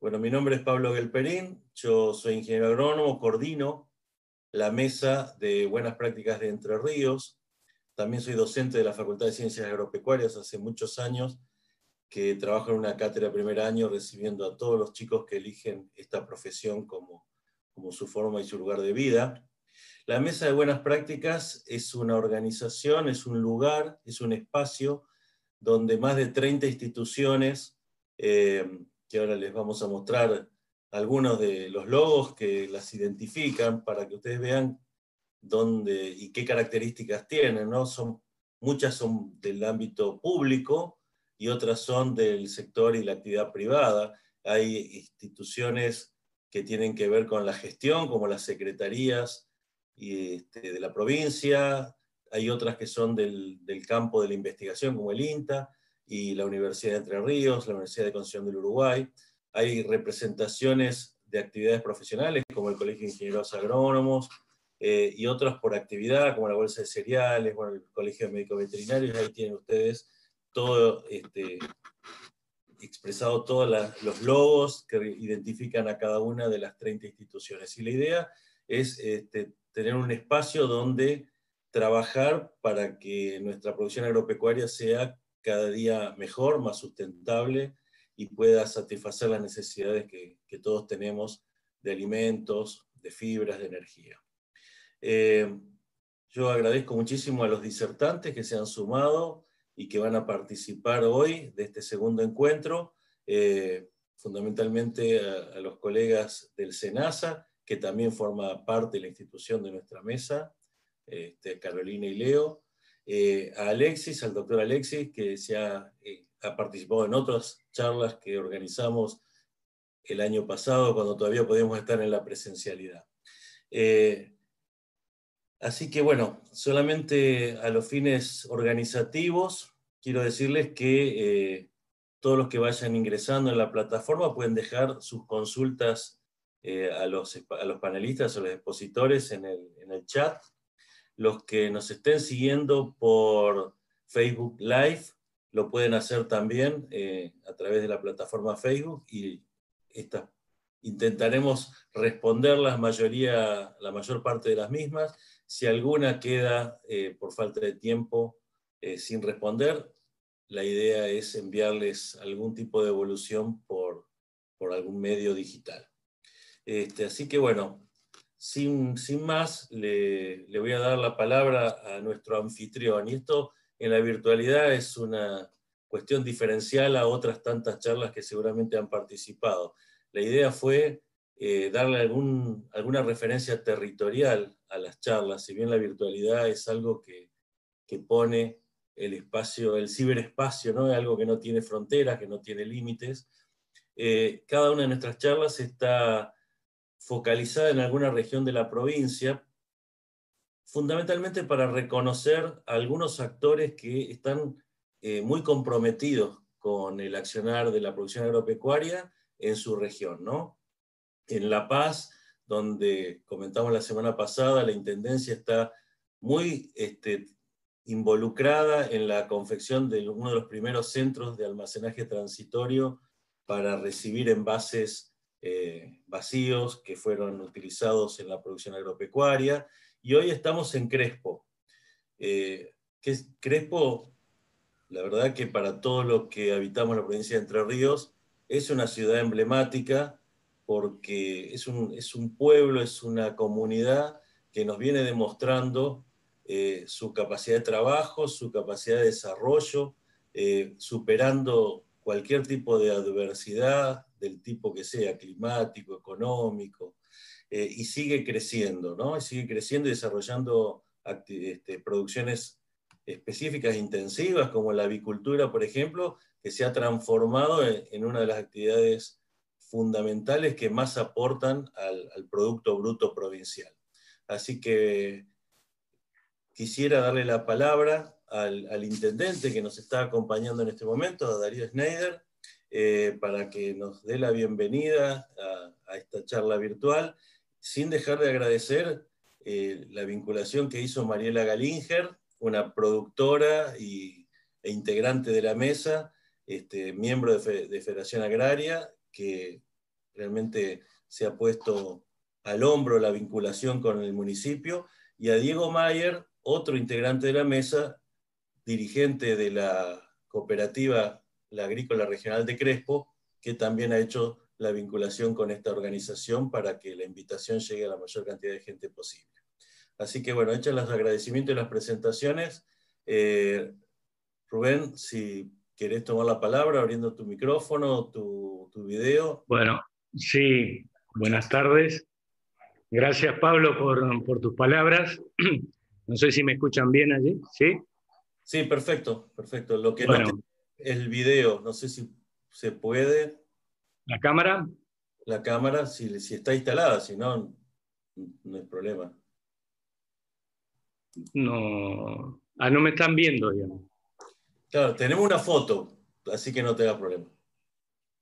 Bueno, mi nombre es Pablo Gelperín, yo soy ingeniero agrónomo, coordino la mesa de buenas prácticas de Entre Ríos. También soy docente de la Facultad de Ciencias Agropecuarias hace muchos años, que trabajo en una cátedra de primer año recibiendo a todos los chicos que eligen esta profesión como, como su forma y su lugar de vida. La Mesa de Buenas Prácticas es una organización, es un lugar, es un espacio donde más de 30 instituciones eh, que ahora les vamos a mostrar algunos de los logos que las identifican para que ustedes vean dónde y qué características tienen. ¿no? Son, muchas son del ámbito público y otras son del sector y la actividad privada. Hay instituciones que tienen que ver con la gestión, como las secretarías este, de la provincia, hay otras que son del, del campo de la investigación, como el INTA, y la Universidad de Entre Ríos, la Universidad de Concepción del Uruguay. Hay representaciones de actividades profesionales, como el Colegio de Ingenieros Agrónomos, eh, y otras por actividad, como la Bolsa de Cereales, el Colegio de Médicos Veterinarios, ahí tienen ustedes todo este, expresado todos los logos que identifican a cada una de las 30 instituciones. Y la idea es este, tener un espacio donde trabajar para que nuestra producción agropecuaria sea cada día mejor, más sustentable y pueda satisfacer las necesidades que, todos tenemos de alimentos, de fibras, de energía. Eh, yo agradezco muchísimo a los disertantes que se han sumado y que van a participar hoy de este segundo encuentro, eh, fundamentalmente a, los colegas del SENASA, que también forma parte de la institución de nuestra mesa, este, Carolina y Leo, eh, a Alexis, al doctor Alexis, que se ha, eh, ha, participado en otras charlas que organizamos el año pasado, cuando todavía podíamos estar en la presencialidad. Eh, así que bueno, solamente a los fines organizativos, quiero decirles que todos los que vayan ingresando en la plataforma pueden dejar sus consultas a los, a, los, panelistas o los expositores en el, en el chat los que nos estén siguiendo por Facebook Live lo pueden hacer también eh, a través de la plataforma Facebook y intentaremos responder la mayoría, la mayor parte de las mismas. Si alguna queda eh, por falta de tiempo eh, sin responder, la idea es enviarles algún tipo de evolución por, por algún medio digital. Este, así que bueno, sin, más, le, voy a dar la palabra a nuestro anfitrión. Y esto en la virtualidad es una cuestión diferencial a otras tantas charlas que seguramente han participado. La idea fue eh, darle algún, alguna referencia territorial a las charlas, si bien la virtualidad es algo que, pone el espacio, el ciberespacio, ¿no? es algo que no tiene fronteras, que no tiene límites. Eh, cada una de nuestras charlas está focalizada en alguna región de la provincia, fundamentalmente para reconocer a algunos actores que están eh, muy comprometidos con el accionar de la producción agropecuaria en su región. ¿no? En La Paz, donde comentamos la semana pasada, la Intendencia está muy este, involucrada en la confección de uno de los primeros centros de almacenaje transitorio para recibir envases eh, vacíos que fueron utilizados en la producción agropecuaria. Y hoy estamos en Crespo. Eh, que Crespo, la verdad que para todos los que habitamos la provincia de Entre Ríos, es una ciudad emblemática porque es un, es un pueblo, es una comunidad que nos viene demostrando eh, su capacidad de trabajo, su capacidad de desarrollo, superando cualquier tipo de adversidad, del tipo que sea, climático, económico, eh, y sigue creciendo, ¿no? sigue creciendo y desarrollando este, producciones específicas intensivas, como la avicultura, por ejemplo, que se ha transformado en, una de las actividades fundamentales que más aportan al, Producto Bruto Provincial. Así que quisiera darle la palabra al, al, intendente que nos está acompañando en este momento, a Darío Schneider, eh, para que nos dé la bienvenida a, esta charla virtual, sin dejar de agradecer eh, la vinculación que hizo Mariela Galinger, una productora y, e integrante de la mesa, este, miembro de, Federación Agraria, que realmente se ha puesto al hombro la vinculación con el municipio, y a Diego Mayer, otro integrante de la mesa, dirigente de la cooperativa La Agrícola Regional de Crespo, que también ha hecho la vinculación con esta organización para que la invitación llegue a la mayor cantidad de gente posible. Así que bueno, hechos los agradecimientos y las presentaciones, eh, Rubén, si querés tomar la palabra, abriendo tu micrófono, tu, tu video. Bueno, sí, buenas tardes. Gracias, Pablo, por, por, tus palabras. No sé si me escuchan bien allí, ¿sí? Sí, perfecto, perfecto. Lo que bueno. no el video, no sé si se puede. ¿La cámara? La cámara, si, si está instalada, si no, no hay problema. No, ah, no me están viendo, digamos. Claro, tenemos una foto, así que no te da problema.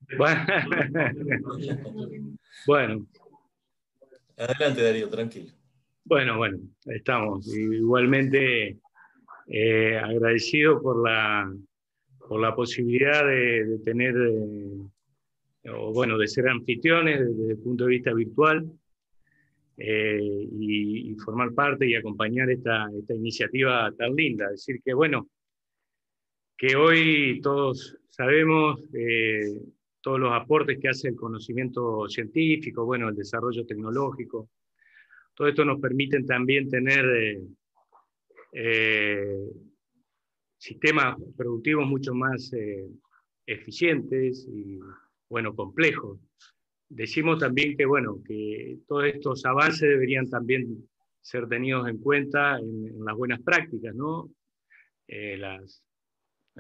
bueno. Adelante, Darío, tranquilo. Bueno, bueno, estamos. Igualmente eh, agradecido por la, por la posibilidad de, tener, eh, o bueno, de ser anfitriones desde el punto de vista virtual eh, y, formar parte y acompañar esta, esta iniciativa tan linda. Decir que, bueno, que hoy todos sabemos eh, todos los aportes que hace el conocimiento científico, bueno, el desarrollo tecnológico. Todo esto nos permite también tener eh, eh, sistemas productivos mucho más eficientes y, bueno, complejos. Decimos también que, bueno, que todos estos avances deberían también ser tenidos en cuenta en, las buenas prácticas, ¿no? las,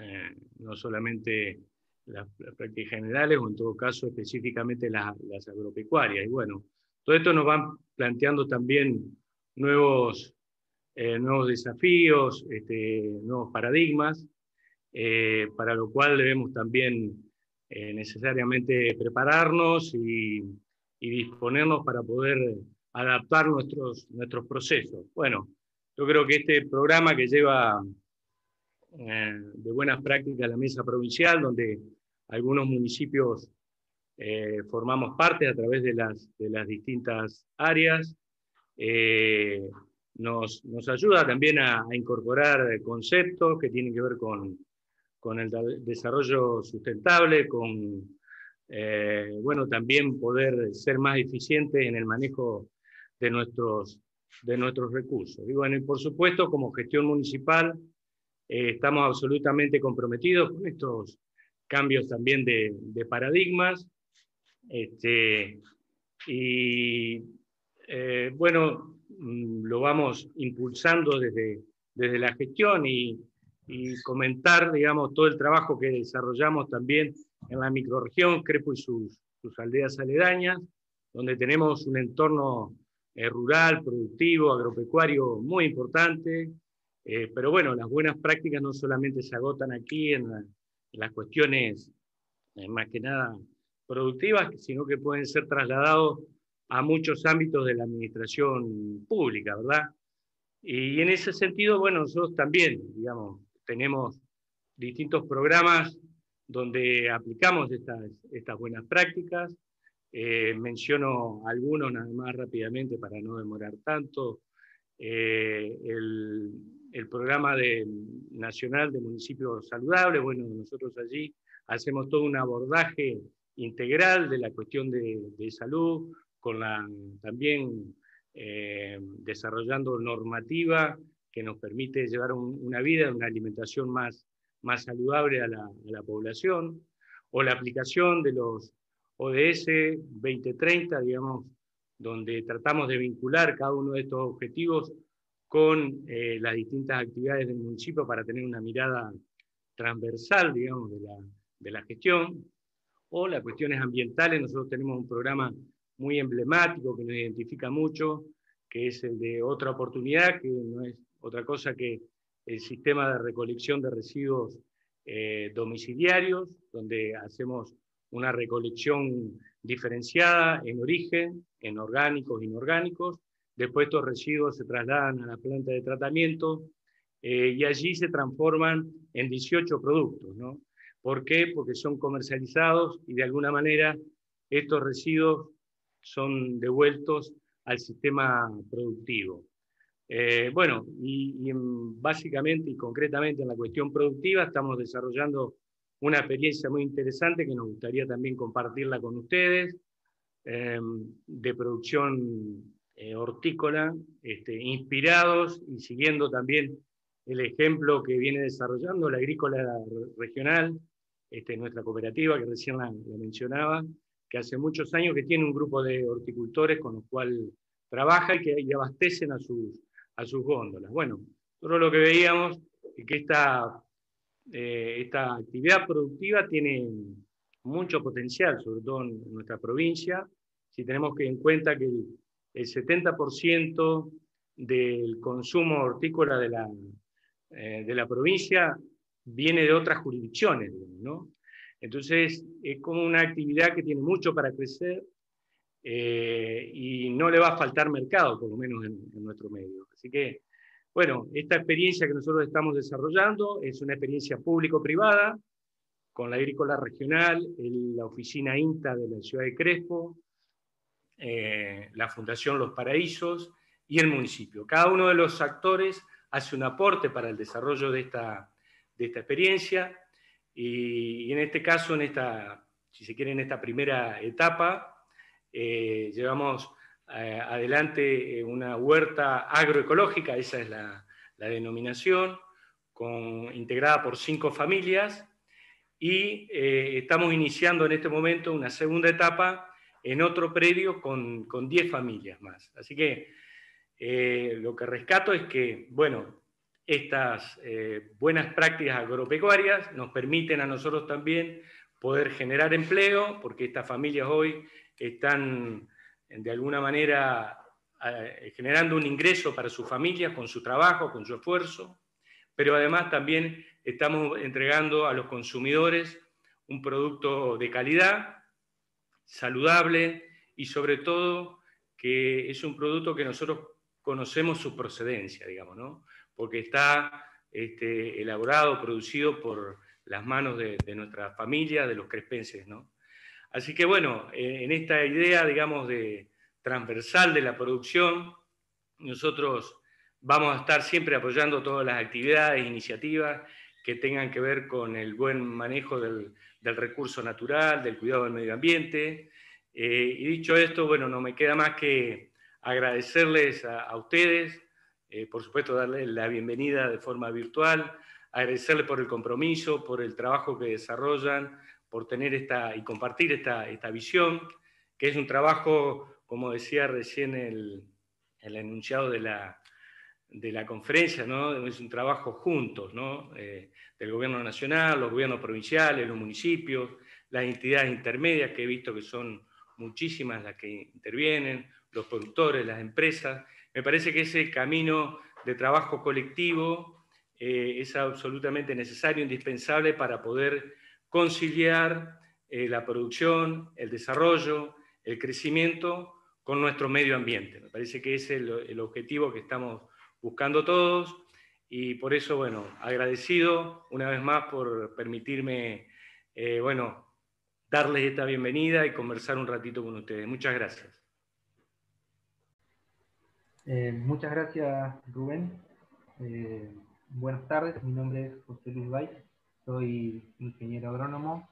eh, no solamente las, prácticas generales o en todo caso específicamente las, agropecuarias. Y bueno, todo esto nos va planteando también nuevos, eh, nuevos desafíos, este, nuevos paradigmas, eh, para lo cual debemos también necesariamente prepararnos y, disponernos para poder adaptar nuestros, nuestros procesos. Bueno, yo creo que este programa que lleva eh, de buenas prácticas la mesa provincial, donde algunos municipios eh, formamos parte a través de las, de las distintas áreas. Eh, nos, ayuda también a, incorporar conceptos que tienen que ver con, con el desarrollo sustentable, con bueno, también poder ser más eficientes en el manejo de nuestros, de nuestros recursos. Y bueno, y por supuesto, como gestión municipal, eh, estamos absolutamente comprometidos con estos cambios también de, paradigmas. Este, y eh, bueno, lo vamos impulsando desde, desde la gestión y, comentar, digamos, todo el trabajo que desarrollamos también en la microrregión Crepo y sus, sus aldeas aledañas, donde tenemos un entorno eh, rural, productivo, agropecuario muy importante, eh, pero bueno, las buenas prácticas no solamente se agotan aquí en, las cuestiones eh, más que nada productivas, sino que pueden ser trasladados a muchos ámbitos de la administración pública, ¿verdad? Y en ese sentido, bueno, nosotros también, digamos, tenemos distintos programas donde aplicamos estas, buenas prácticas. Eh, menciono algunos nada más rápidamente para no demorar tanto. el, el programa de, nacional de municipios saludables. Bueno, nosotros allí hacemos todo un abordaje integral de la cuestión de, salud, también eh, desarrollando normativa que nos permite llevar una vida, una alimentación más, más saludable a la, a la población, o la aplicación de los ODS 2030, digamos, donde tratamos de vincular cada uno de estos objetivos con eh, las distintas actividades del municipio para tener una mirada transversal, digamos, de la, de la gestión, o las cuestiones ambientales. Nosotros tenemos un programa muy emblemático que nos identifica mucho, que es el de otra oportunidad, que no es otra cosa que el sistema de recolección de residuos eh, domiciliarios, donde hacemos una recolección diferenciada en origen, en orgánicos inorgánicos, Después estos residuos se trasladan a la planta de tratamiento eh, y allí se transforman en 18 productos. ¿no? ¿Por qué? Porque son comercializados y de alguna manera estos residuos son devueltos al sistema productivo. Eh, bueno, y, básicamente y concretamente en la cuestión productiva estamos desarrollando una experiencia muy interesante que nos gustaría también compartirla con ustedes, eh, de producción eh, hortícola, este, inspirados y siguiendo también el ejemplo que viene desarrollando la agrícola regional, este, nuestra cooperativa que recién la, mencionaba, que hace muchos años que tiene un grupo de horticultores con los cual trabaja y que abastecen a sus, a sus góndolas. Bueno, todo lo que veíamos es que esta, eh, esta actividad productiva tiene mucho potencial, sobre todo en nuestra provincia, si tenemos que en cuenta que el, el 70% del consumo hortícola de la, eh, de la provincia viene de otras jurisdicciones, ¿no? Entonces, es como una actividad que tiene mucho para crecer eh, y no le va a faltar mercado, por lo menos en, nuestro medio. Así que, bueno, esta experiencia que nosotros estamos desarrollando es una experiencia público-privada con la agrícola regional, la oficina INTA de la ciudad de Crespo, eh, la Fundación Los Paraísos y el municipio. Cada uno de los actores hace un aporte para el desarrollo de esta, de esta experiencia y, en este caso, en esta, si se quiere, en esta primera etapa, eh, llevamos eh, adelante una huerta agroecológica, esa es la, denominación, con, integrada por cinco familias y estamos iniciando en este momento una segunda etapa en otro predio con, con 10 familias más. Así que eh, lo que rescato es que, bueno, estas eh, buenas prácticas agropecuarias nos permiten a nosotros también poder generar empleo, porque estas familias hoy están de alguna manera eh, generando un ingreso para sus familias con su trabajo, con su esfuerzo, pero además también estamos entregando a los consumidores un producto de calidad saludable y sobre todo que es un producto que nosotros conocemos su procedencia, digamos, ¿no? Porque está este, elaborado, producido por las manos de, nuestra familia, de los crespenses. ¿no? Así que bueno, en esta idea, digamos, de transversal de la producción, nosotros vamos a estar siempre apoyando todas las actividades, e iniciativas que tengan que ver con el buen manejo del, del recurso natural, del cuidado del medio ambiente. Eh, y dicho esto, bueno, no me queda más que agradecerles a, ustedes, eh, por supuesto darles la bienvenida de forma virtual, agradecerles por el compromiso, por el trabajo que desarrollan, por tener esta y compartir esta, esta visión, que es un trabajo, como decía recién el, el enunciado de la, de la conferencia, ¿no? es un trabajo juntos, ¿no? Eh, del gobierno nacional, los gobiernos provinciales, los municipios, las entidades intermedias, que he visto que son muchísimas las que intervienen, los productores, las empresas. Me parece que ese camino de trabajo colectivo eh, es absolutamente necesario, indispensable para poder conciliar eh, la producción, el desarrollo, el crecimiento con nuestro medio ambiente. Me parece que ese es el, objetivo que estamos buscando todos y por eso, bueno, agradecido una vez más por permitirme, eh, bueno, darles esta bienvenida y conversar un ratito con ustedes. Muchas gracias. Eh, muchas gracias, Rubén. Eh, buenas tardes, mi nombre es José Luis Bay, soy ingeniero agrónomo,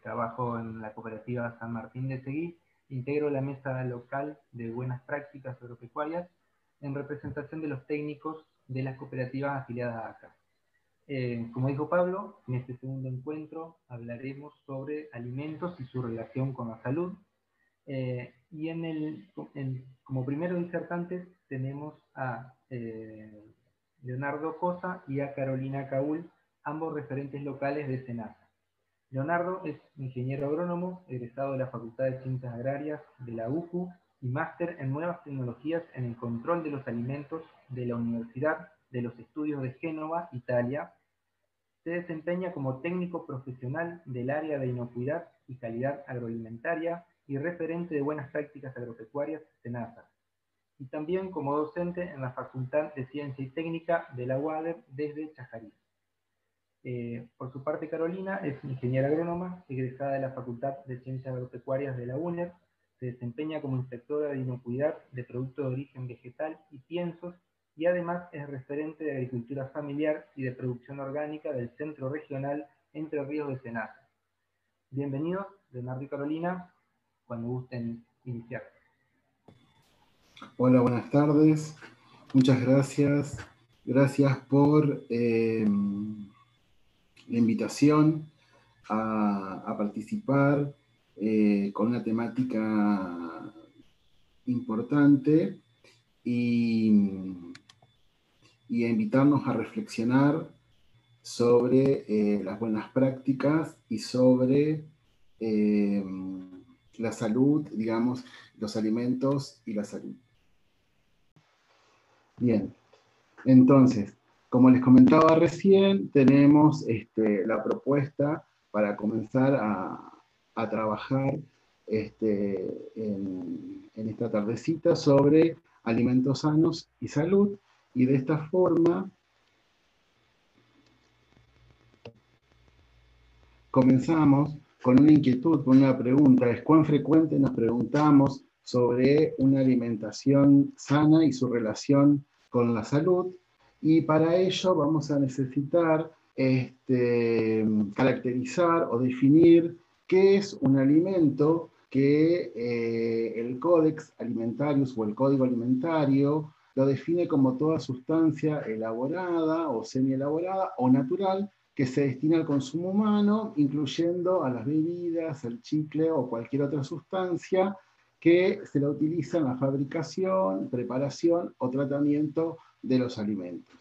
trabajo en la cooperativa San Martín de Seguí, integro la mesa local de buenas prácticas agropecuarias en representación de los técnicos de las cooperativas afiliadas a ACA. Eh, como dijo Pablo, en este segundo encuentro hablaremos sobre alimentos y su relación con la salud. Eh, y en el, como primeros disertantes tenemos a eh, Leonardo Cosa y a Carolina Caúl, ambos referentes locales de SENASA. Leonardo es ingeniero agrónomo, egresado de la Facultad de Ciencias Agrarias de la UCU y máster en nuevas tecnologías en el control de los alimentos de la Universidad de los Estudios de Génova, Italia. Se desempeña como técnico profesional del área de inocuidad y calidad agroalimentaria y referente de buenas prácticas agropecuarias SENASA, y también como docente en la Facultad de Ciencia y Técnica de la UADER desde Chajarí. Eh, por su parte, Carolina es ingeniera agrónoma, egresada de la Facultad de Ciencias Agropecuarias de la UNED, se desempeña como inspectora de inocuidad de productos de origen vegetal y piensos y además es referente de agricultura familiar y de producción orgánica del Centro Regional Entre Ríos de Senasa. Bienvenidos, Leonardo y Carolina, cuando gusten iniciar. Hola, buenas tardes. Muchas gracias. Gracias por eh, la invitación a, participar eh, con una temática importante y, y a invitarnos a reflexionar sobre eh, las buenas prácticas y sobre eh, la salud, digamos, los alimentos y la salud. Bien, entonces, como les comentaba recién, tenemos este, la propuesta para comenzar a, trabajar este, en, en, esta tardecita sobre alimentos sanos y salud, y de esta forma comenzamos con una inquietud, con una pregunta, es cuán frecuente nos preguntamos sobre una alimentación sana y su relación con la salud, y para ello vamos a necesitar este, caracterizar o definir qué es un alimento que eh, el Codex Alimentarius o el Código Alimentario lo define como toda sustancia elaborada o semi-elaborada o natural que se destina al consumo humano, incluyendo a las bebidas, el chicle o cualquier otra sustancia que se la utiliza en la fabricación, preparación o tratamiento de los alimentos.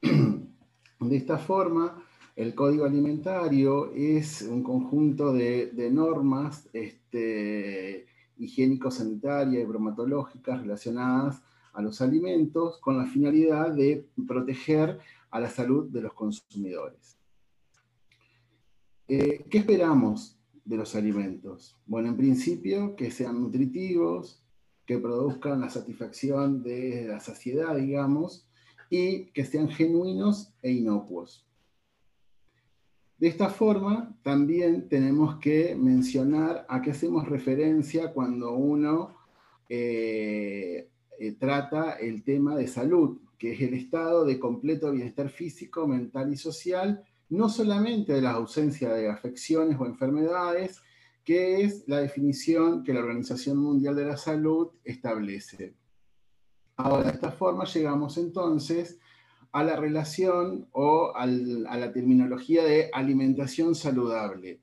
De esta forma, el código alimentario es un conjunto de, normas este, higiénico-sanitarias y bromatológicas relacionadas a los alimentos con la finalidad de proteger a la salud de los consumidores. Eh, ¿Qué esperamos de los alimentos? Bueno, en principio, que sean nutritivos, que produzcan la satisfacción de la saciedad, digamos, y que sean genuinos e inocuos. De esta forma, también tenemos que mencionar a qué hacemos referencia cuando uno eh, eh, trata el tema de salud, que es el estado de completo bienestar físico, mental y social no solamente de la ausencia de afecciones o enfermedades, que es la definición que la Organización Mundial de la Salud establece. Ahora, de esta forma llegamos entonces a la relación o a la terminología de alimentación saludable,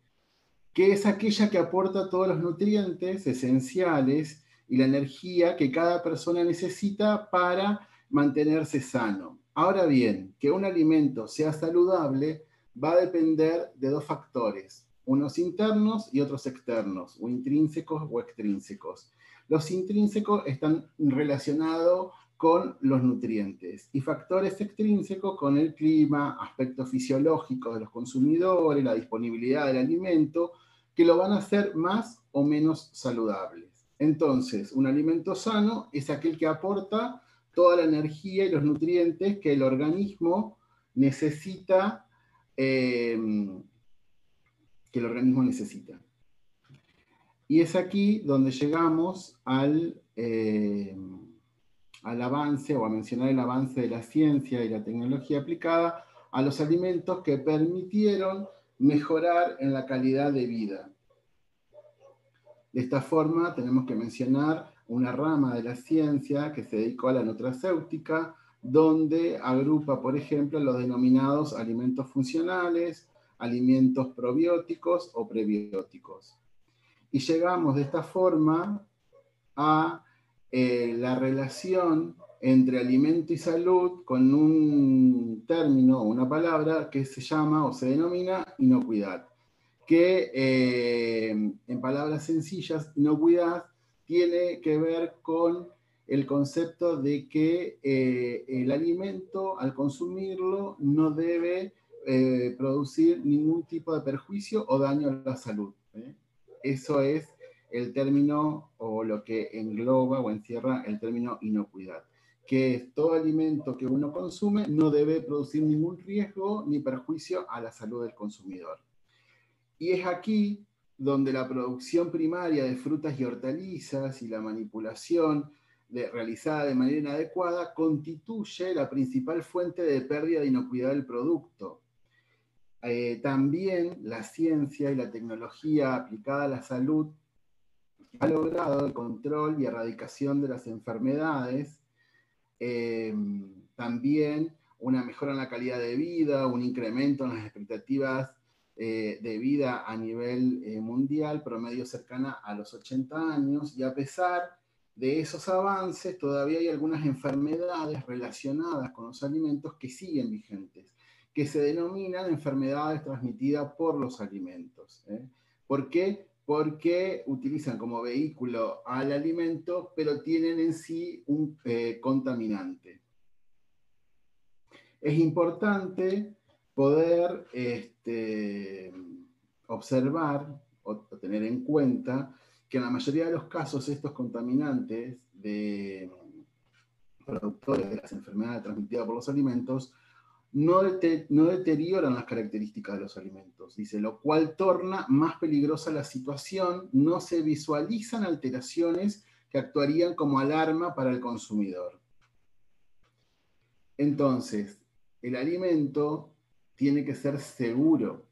que es aquella que aporta todos los nutrientes esenciales y la energía que cada persona necesita para mantenerse sano. Ahora bien, que un alimento sea saludable va a depender de dos factores, unos internos y otros externos, o intrínsecos o extrínsecos. Los intrínsecos están relacionados con los nutrientes y factores extrínsecos con el clima, aspectos fisiológicos de los consumidores, la disponibilidad del alimento, que lo van a hacer más o menos saludables. Entonces, un alimento sano es aquel que aporta toda la energía y los nutrientes que el organismo necesita Em, que el organismo necesita. Y es aquí donde llegamos al, em, al avance o a mencionar el avance de la ciencia y la tecnología aplicada a los alimentos que permitieron mejorar en la calidad de vida. De esta forma tenemos que mencionar una rama de la ciencia que se dedicó a la nutracéutica, donde agrupa, por ejemplo, los denominados alimentos funcionales, alimentos probióticos o prebióticos. Y llegamos de esta forma a eh, la relación entre alimento y salud con un término o una palabra que se llama o se denomina inocuidad, que eh, en palabras sencillas, inocuidad tiene que ver con el concepto de que eh, el alimento al consumirlo no debe eh, producir ningún tipo de perjuicio o daño a la salud. ¿eh? Eso es el término o lo que engloba o encierra el término inocuidad, que todo alimento que uno consume no debe producir ningún riesgo ni perjuicio a la salud del consumidor. Y es aquí donde la producción primaria de frutas y hortalizas y la manipulación realizada de manera inadecuada constituye la principal fuente de pérdida de inocuidad del producto. Eh, también la ciencia y la tecnología aplicada a la salud ha logrado el control y erradicación de las enfermedades, eh, también una mejora en la calidad de vida, un incremento en las expectativas eh, de vida a nivel mundial, promedio cercana a los 80 años, y a pesar de esos avances, todavía hay algunas enfermedades relacionadas con los alimentos que siguen vigentes, que se denominan enfermedades transmitidas por los alimentos. ¿eh? ¿Por qué? Porque utilizan como vehículo al alimento, pero tienen en sí un contaminante. Es importante poder este, observar o, tener en cuenta que en la mayoría de los casos estos contaminantes de productores de las enfermedades transmitidas por los alimentos no, no, deterioran las características de los alimentos, dice, lo cual torna más peligrosa la situación, no se visualizan alteraciones que actuarían como alarma para el consumidor. Entonces, el alimento tiene que ser seguro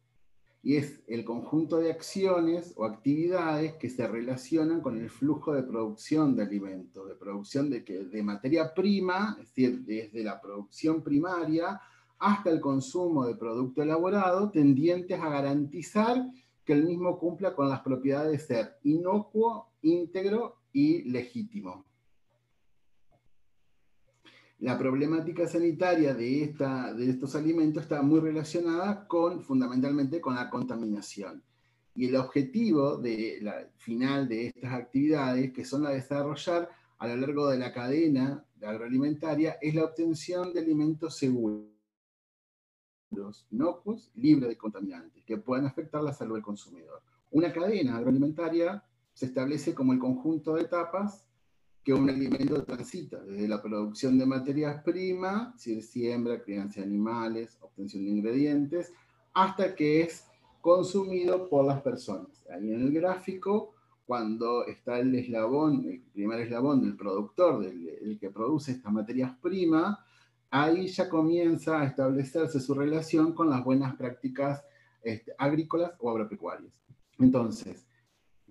y es el conjunto de acciones o actividades que se relacionan con el flujo de producción de alimentos, de producción de, materia prima, es decir, desde la producción primaria hasta el consumo de producto elaborado, tendientes a garantizar que el mismo cumpla con las propiedades de ser inocuo, íntegro y legítimo la problemática sanitaria de, esta, de estos alimentos está muy relacionada con, fundamentalmente con la contaminación. Y el objetivo de la, final de estas actividades, que son la de desarrollar a lo largo de la cadena agroalimentaria, es la obtención de alimentos seguros, inocuos, libres de contaminantes, que puedan afectar la salud del consumidor. Una cadena agroalimentaria se establece como el conjunto de etapas que un alimento transita, desde la producción de materias primas, siembra, crianza de animales, obtención de ingredientes, hasta que es consumido por las personas. Ahí en el gráfico, cuando está el eslabón, el primer eslabón del productor, del el que produce estas materias primas, ahí ya comienza a establecerse su relación con las buenas prácticas este, agrícolas o agropecuarias. Entonces,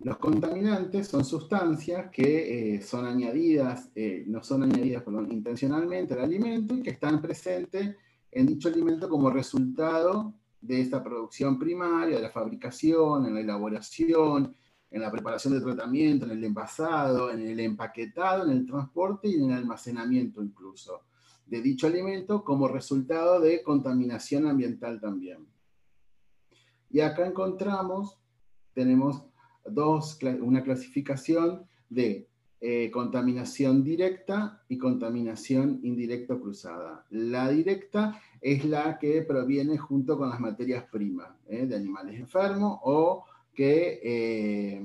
los contaminantes son sustancias que eh, son añadidas, eh, no son añadidas intencionalmente al alimento y que están presentes en dicho alimento como resultado de esta producción primaria, de la fabricación, en la elaboración, en la preparación de tratamiento, en el envasado, en el empaquetado, en el transporte y en el almacenamiento incluso de dicho alimento como resultado de contaminación ambiental también. Y acá encontramos, tenemos dos, una clasificación de eh, contaminación directa y contaminación indirecta cruzada. La directa es la que proviene junto con las materias primas eh, de animales enfermos o que eh,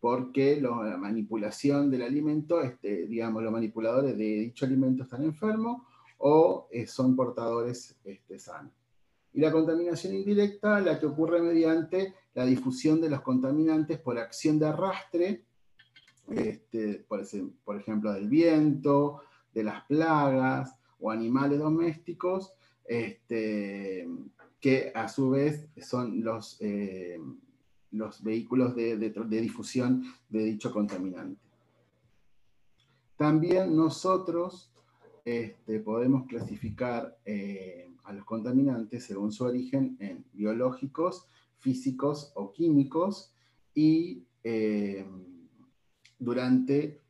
porque la manipulación del alimento, este, digamos, los manipuladores de dicho alimento están enfermos o son portadores este, sanos. Y la contaminación indirecta, la que ocurre mediante la difusión de los contaminantes por acción de arrastre, este, por, ejemplo, del viento, de las plagas o animales domésticos, este, que a su vez son los, eh, los vehículos de, difusión de dicho contaminante. También nosotros este, podemos clasificar eh, a los contaminantes según su origen en biológicos, físicos o químicos y eh, durante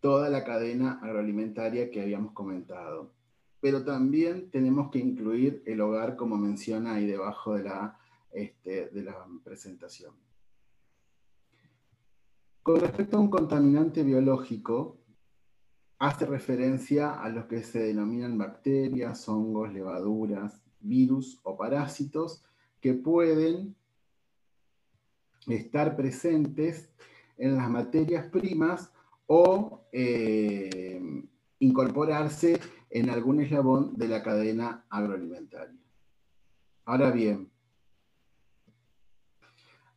toda la cadena agroalimentaria que habíamos comentado. Pero también tenemos que incluir el hogar como menciona ahí debajo de la, este, de la presentación. Con respecto a un contaminante biológico, hace referencia a los que se denominan bacterias, hongos, levaduras, virus o parásitos que pueden estar presentes en las materias primas o eh, incorporarse en algún eslabón de la cadena agroalimentaria. Ahora bien,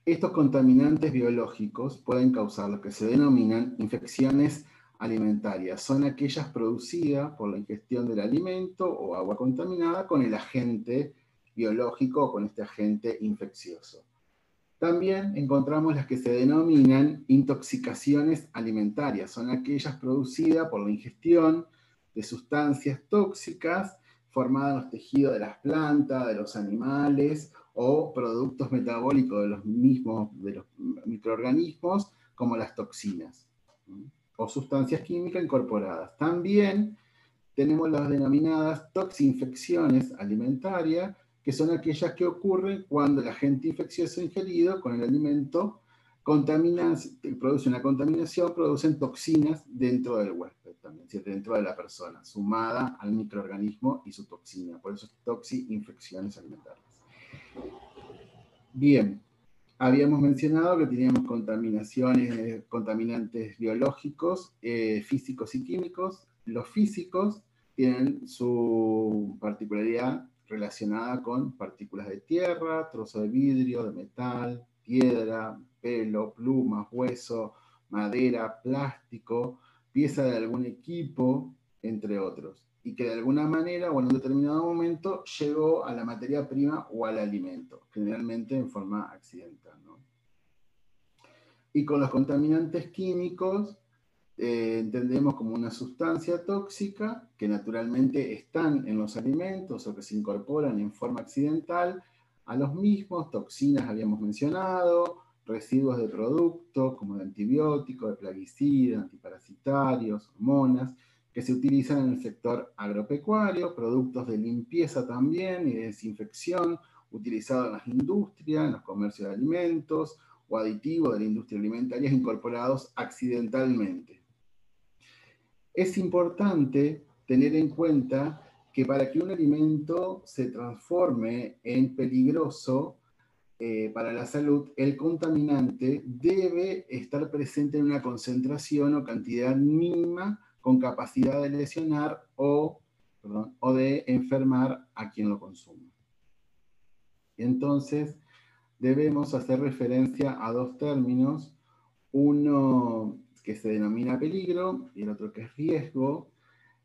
estos contaminantes biológicos pueden causar lo que se denominan infecciones alimentarias. Son aquellas producidas por la ingestión del alimento o agua contaminada con el agente biológico o con este agente infeccioso. También encontramos las que se denominan intoxicaciones alimentarias. Son aquellas producidas por la ingestión de sustancias tóxicas formadas en los tejidos de las plantas, de los animales o productos metabólicos de los mismos de los microorganismos, como las toxinas o sustancias químicas incorporadas. También tenemos las denominadas toxinfecciones alimentarias, que son aquellas que ocurren cuando el agente infeccioso ingerido con el alimento produce una contaminación, producen toxinas dentro del huésped también, dentro de la persona, sumada al microorganismo y su toxina. Por eso toxinfecciones alimentarias. Bien, habíamos mencionado que teníamos contaminaciones, contaminantes biológicos, eh, físicos y químicos. Los físicos tienen su particularidad relacionada con partículas de tierra, trozo de vidrio, de metal, piedra, pelo, plumas, hueso, madera, plástico, pieza de algún equipo, entre otros. Y que de alguna manera o en un determinado momento llegó a la materia prima o al alimento, generalmente en forma accidental. Y con los contaminantes químicos, eh, entendemos como una sustancia tóxica que naturalmente están en los alimentos o que se incorporan en forma accidental a los mismos, toxinas habíamos mencionado, residuos de productos como de antibióticos, de plaguicidas, antiparasitarios, hormonas, que se utilizan en el sector agropecuario, productos de limpieza también y de desinfección utilizados en las industrias, en los comercios de alimentos o aditivos de la industria alimentaria incorporados accidentalmente es importante tener en cuenta que para que un alimento se transforme en peligroso eh, para la salud, el contaminante debe estar presente en una concentración o cantidad mínima con capacidad de lesionar o, o de enfermar a quien lo consume. Entonces, debemos hacer referencia a dos términos. Uno que se denomina peligro y el otro que es riesgo,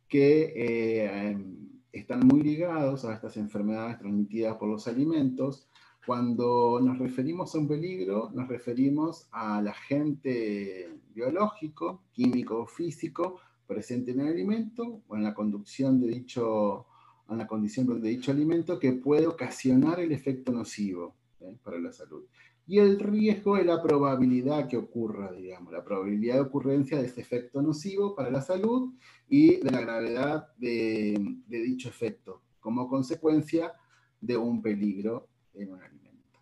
que eh, están muy ligados a estas enfermedades transmitidas por los alimentos. Cuando nos referimos a un peligro, nos referimos al agente biológico, químico o físico presente en el alimento o en la conducción de dicho, en la condición de dicho alimento que puede ocasionar el efecto nocivo ¿eh? para la salud y el riesgo es la probabilidad que ocurra, digamos, la probabilidad de ocurrencia de este efecto nocivo para la salud y de la gravedad de, dicho efecto como consecuencia de un peligro en un alimento.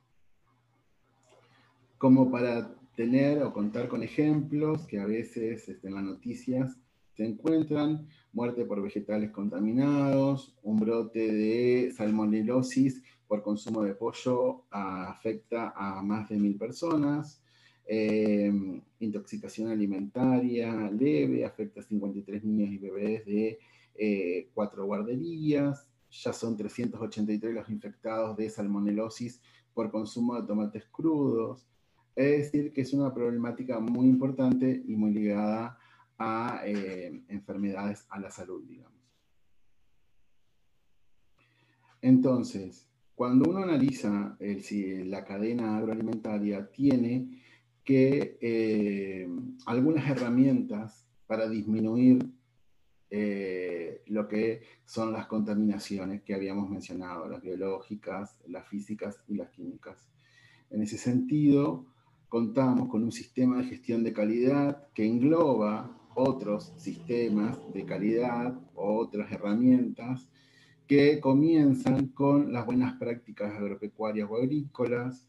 Como para tener o contar con ejemplos que a veces este, en las noticias se encuentran, muerte por vegetales contaminados, un brote de salmonelosis por consumo de pollo afecta a más de mil personas. Eh, intoxicación alimentaria leve afecta a 53 niños y bebés de eh, cuatro guarderías. Ya son 383 los infectados de salmonelosis por consumo de tomates crudos. Es decir, que es una problemática muy importante y muy ligada a eh, enfermedades a la salud, digamos. Entonces, cuando uno analiza si la cadena agroalimentaria tiene que eh, algunas herramientas para disminuir eh, lo que son las contaminaciones que habíamos mencionado, las biológicas, las físicas y las químicas. En ese sentido, contamos con un sistema de gestión de calidad que engloba otros sistemas de calidad, otras herramientas que comienzan con las buenas prácticas agropecuarias o agrícolas,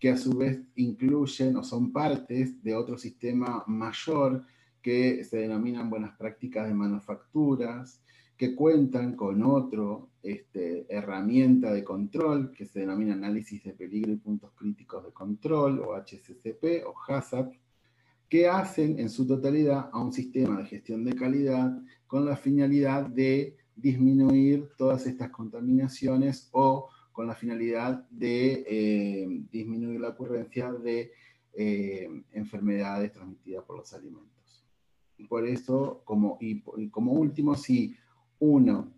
que a su vez incluyen o son partes de otro sistema mayor que se denominan buenas prácticas de manufacturas, que cuentan con otra este, herramienta de control que se denomina análisis de peligro y puntos críticos de control, o HCCP, o HACCP, que hacen en su totalidad a un sistema de gestión de calidad con la finalidad de disminuir todas estas contaminaciones o con la finalidad de eh, disminuir la ocurrencia de eh, enfermedades transmitidas por los alimentos. Por eso, como, y, como último, si uno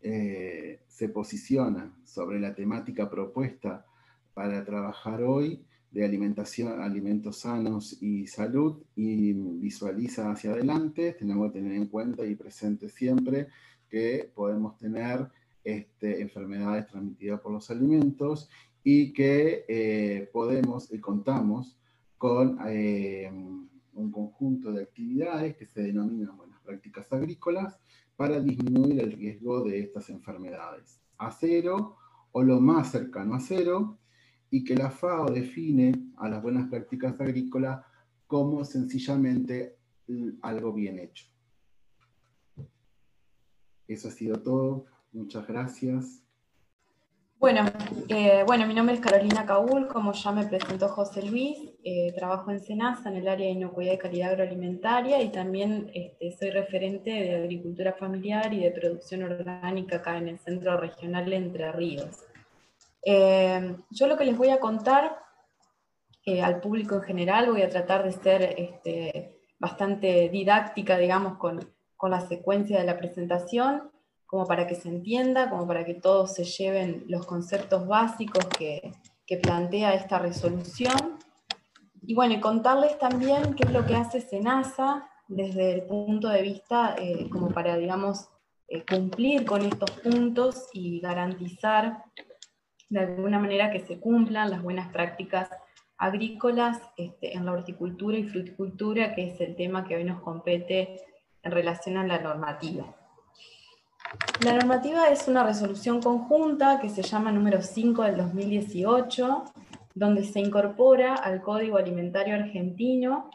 eh, se posiciona sobre la temática propuesta para trabajar hoy de alimentación, alimentos sanos y salud y visualiza hacia adelante, tenemos que tener en cuenta y presente siempre que podemos tener este, enfermedades transmitidas por los alimentos y que eh, podemos y contamos con eh, un conjunto de actividades que se denominan buenas prácticas agrícolas para disminuir el riesgo de estas enfermedades a cero o lo más cercano a cero y que la FAO define a las buenas prácticas agrícolas como sencillamente algo bien hecho. Eso ha sido todo. Muchas gracias. Bueno, eh, bueno, mi nombre es Carolina Caúl, como ya me presentó José Luis, eh, trabajo en SENASA en el área de inocuidad y calidad agroalimentaria y también este, soy referente de agricultura familiar y de producción orgánica acá en el Centro Regional Entre Ríos. Eh, yo lo que les voy a contar al público en general, voy a tratar de ser este, bastante didáctica, digamos, con, con la secuencia de la presentación como para que se entienda, como para que todos se lleven los conceptos básicos que, plantea esta resolución. Y bueno, y contarles también qué es lo que hace SENASA desde el punto de vista eh, como para, digamos, eh, cumplir con estos puntos y garantizar de alguna manera que se cumplan las buenas prácticas agrícolas este, en la horticultura y fruticultura, que es el tema que hoy nos compete en relación a la normativa. La normativa es una resolución conjunta que se llama número 5 del 2018, donde se incorpora al Código Alimentario Argentino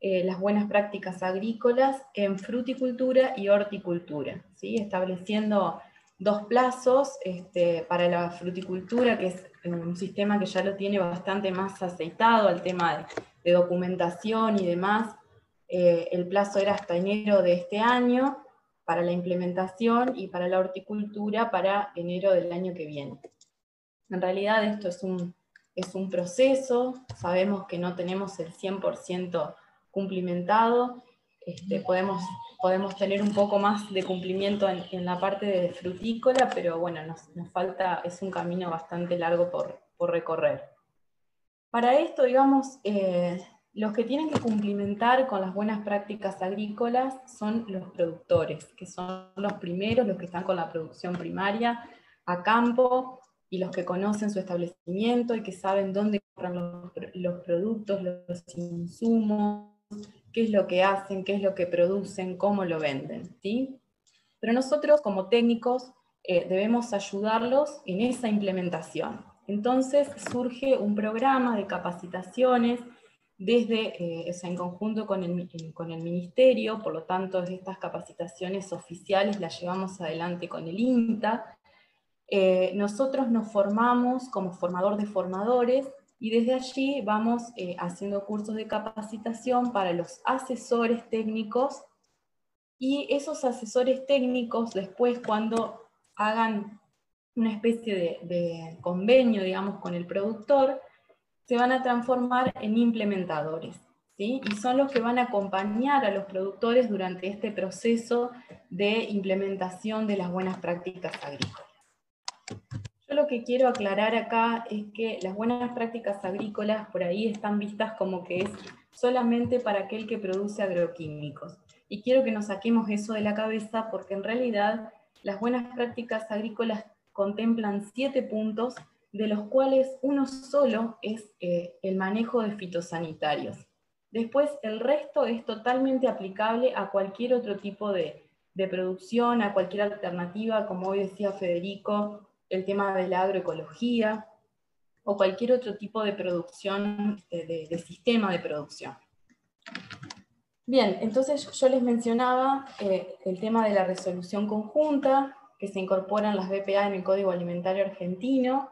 eh, las buenas prácticas agrícolas en fruticultura y horticultura, ¿sí? estableciendo dos plazos este, para la fruticultura, que es un sistema que ya lo tiene bastante más aceitado al tema de, documentación y demás. Eh, el plazo era hasta enero de este año, para la implementación y para la horticultura para enero del año que viene. En realidad esto es un, es un proceso, sabemos que no tenemos el 100% cumplimentado, este, podemos, podemos tener un poco más de cumplimiento en, la parte de frutícola, pero bueno, nos, nos, falta, es un camino bastante largo por, por recorrer. Para esto, digamos, eh, los que tienen que cumplimentar con las buenas prácticas agrícolas son los productores, que son los primeros, los que están con la producción primaria a campo y los que conocen su establecimiento y que saben dónde compran los, productos, los insumos, qué es lo que hacen, qué es lo que producen, cómo lo venden. ¿sí? Pero nosotros como técnicos eh, debemos ayudarlos en esa implementación. Entonces surge un programa de capacitaciones desde, eh, en conjunto con el, con el, Ministerio, por lo tanto, estas capacitaciones oficiales las llevamos adelante con el INTA. Eh, nosotros nos formamos como formador de formadores y desde allí vamos eh, haciendo cursos de capacitación para los asesores técnicos y esos asesores técnicos después cuando hagan una especie de, de convenio, digamos, con el productor, se van a transformar en implementadores. ¿sí? Y son los que van a acompañar a los productores durante este proceso de implementación de las buenas prácticas agrícolas. Yo lo que quiero aclarar acá es que las buenas prácticas agrícolas por ahí están vistas como que es solamente para aquel que produce agroquímicos. Y quiero que nos saquemos eso de la cabeza porque en realidad las buenas prácticas agrícolas contemplan siete puntos de los cuales uno solo es eh, el manejo de fitosanitarios. Después, el resto es totalmente aplicable a cualquier otro tipo de, producción, a cualquier alternativa, como hoy decía Federico, el tema de la agroecología o cualquier otro tipo de producción, de, sistema de producción. Bien, entonces yo les mencionaba eh, el tema de la resolución conjunta, que se incorporan las BPA en el Código Alimentario Argentino,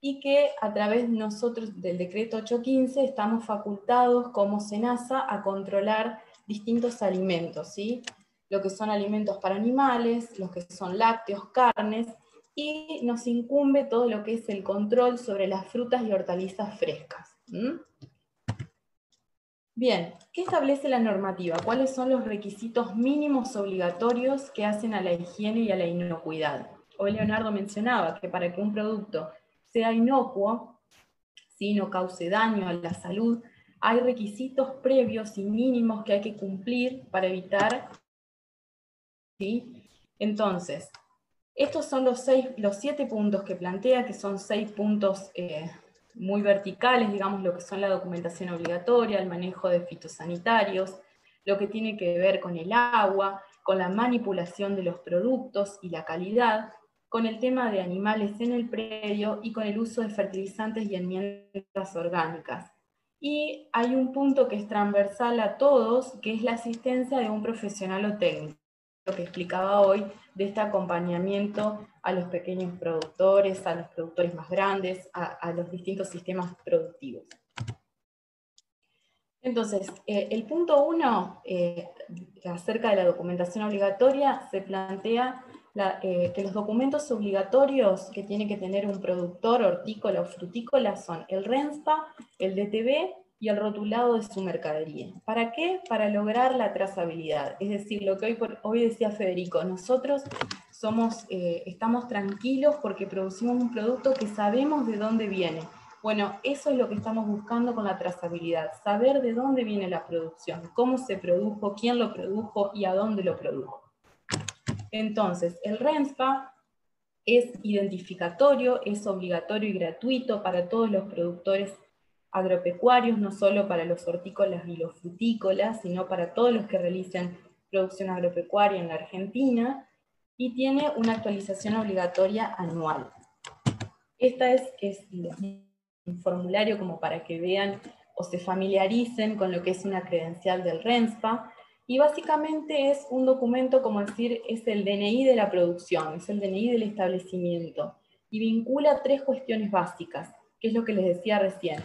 y que a través nosotros del decreto 815 estamos facultados como SENASA a controlar distintos alimentos, ¿sí? lo que son alimentos para animales, los que son lácteos, carnes, y nos incumbe todo lo que es el control sobre las frutas y hortalizas frescas. Bien, ¿qué establece la normativa? ¿Cuáles son los requisitos mínimos obligatorios que hacen a la higiene y a la inocuidad? Hoy Leonardo mencionaba que para que un producto sea inocuo, si no cause daño a la salud, hay requisitos previos y mínimos que hay que cumplir para evitar. ¿sí? Entonces, estos son los, seis, los siete puntos que plantea, que son seis puntos eh, muy verticales, digamos, lo que son la documentación obligatoria, el manejo de fitosanitarios, lo que tiene que ver con el agua, con la manipulación de los productos y la calidad, con el tema de animales en el predio y con el uso de fertilizantes y enmiendas orgánicas. Y hay un punto que es transversal a todos, que es la asistencia de un profesional o técnico, lo que explicaba hoy de este acompañamiento a los pequeños productores, a los productores más grandes, a, los distintos sistemas productivos. Entonces, eh, el punto uno, eh, acerca de la documentación obligatoria, se plantea eh, que los documentos obligatorios que tiene que tener un productor hortícola o frutícola son el RENSPA, el DTB y el rotulado de su mercadería. ¿Para qué? Para lograr la trazabilidad. Es decir, lo que hoy, decía Federico, nosotros eh, estamos tranquilos porque producimos un producto que sabemos de dónde viene. Bueno, eso es lo que estamos buscando con la trazabilidad, saber de dónde viene la producción, cómo se produjo, quién lo produjo y a dónde lo produjo. Entonces, el RENSPA es identificatorio, es obligatorio y gratuito para todos los productores agropecuarios, no solo para los hortícolas y los frutícolas, sino para todos los que realicen producción agropecuaria en la Argentina, y tiene una actualización obligatoria anual. Esta es, es un formulario como para que vean o se familiaricen con lo que es una credencial del RENSPA, y básicamente es un documento, como decir, es el DNI de la producción, es el DNI del establecimiento. Y vincula tres cuestiones básicas, que es lo que les decía recién.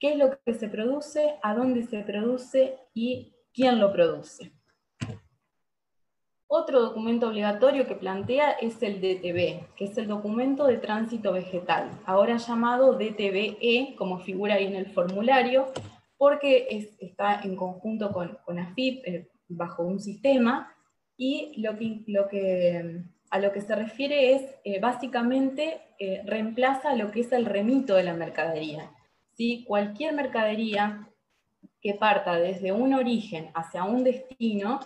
¿Qué es lo que se produce? ¿A dónde se produce? ¿Y quién lo produce? Otro documento obligatorio que plantea es el DTB, que es el documento de tránsito vegetal, ahora llamado DTBE, como figura ahí en el formulario, porque está en conjunto con, con AFIP, bajo un sistema y lo que, a lo que se refiere es eh, básicamente eh, reemplaza lo que es el remito de la mercadería. ¿sí? Cualquier mercadería que parta desde un origen hacia un destino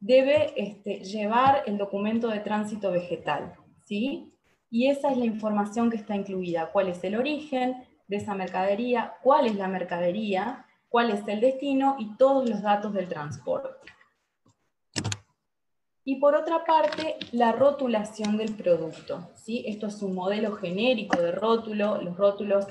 debe este, llevar el documento de tránsito vegetal. ¿sí? Y esa es la información que está incluida. ¿Cuál es el origen de esa mercadería? ¿Cuál es la mercadería? Cuál es el destino y todos los datos del transporte. Y por otra parte, la rotulación del producto. ¿sí? Esto es un modelo genérico de rótulo. Los rótulos,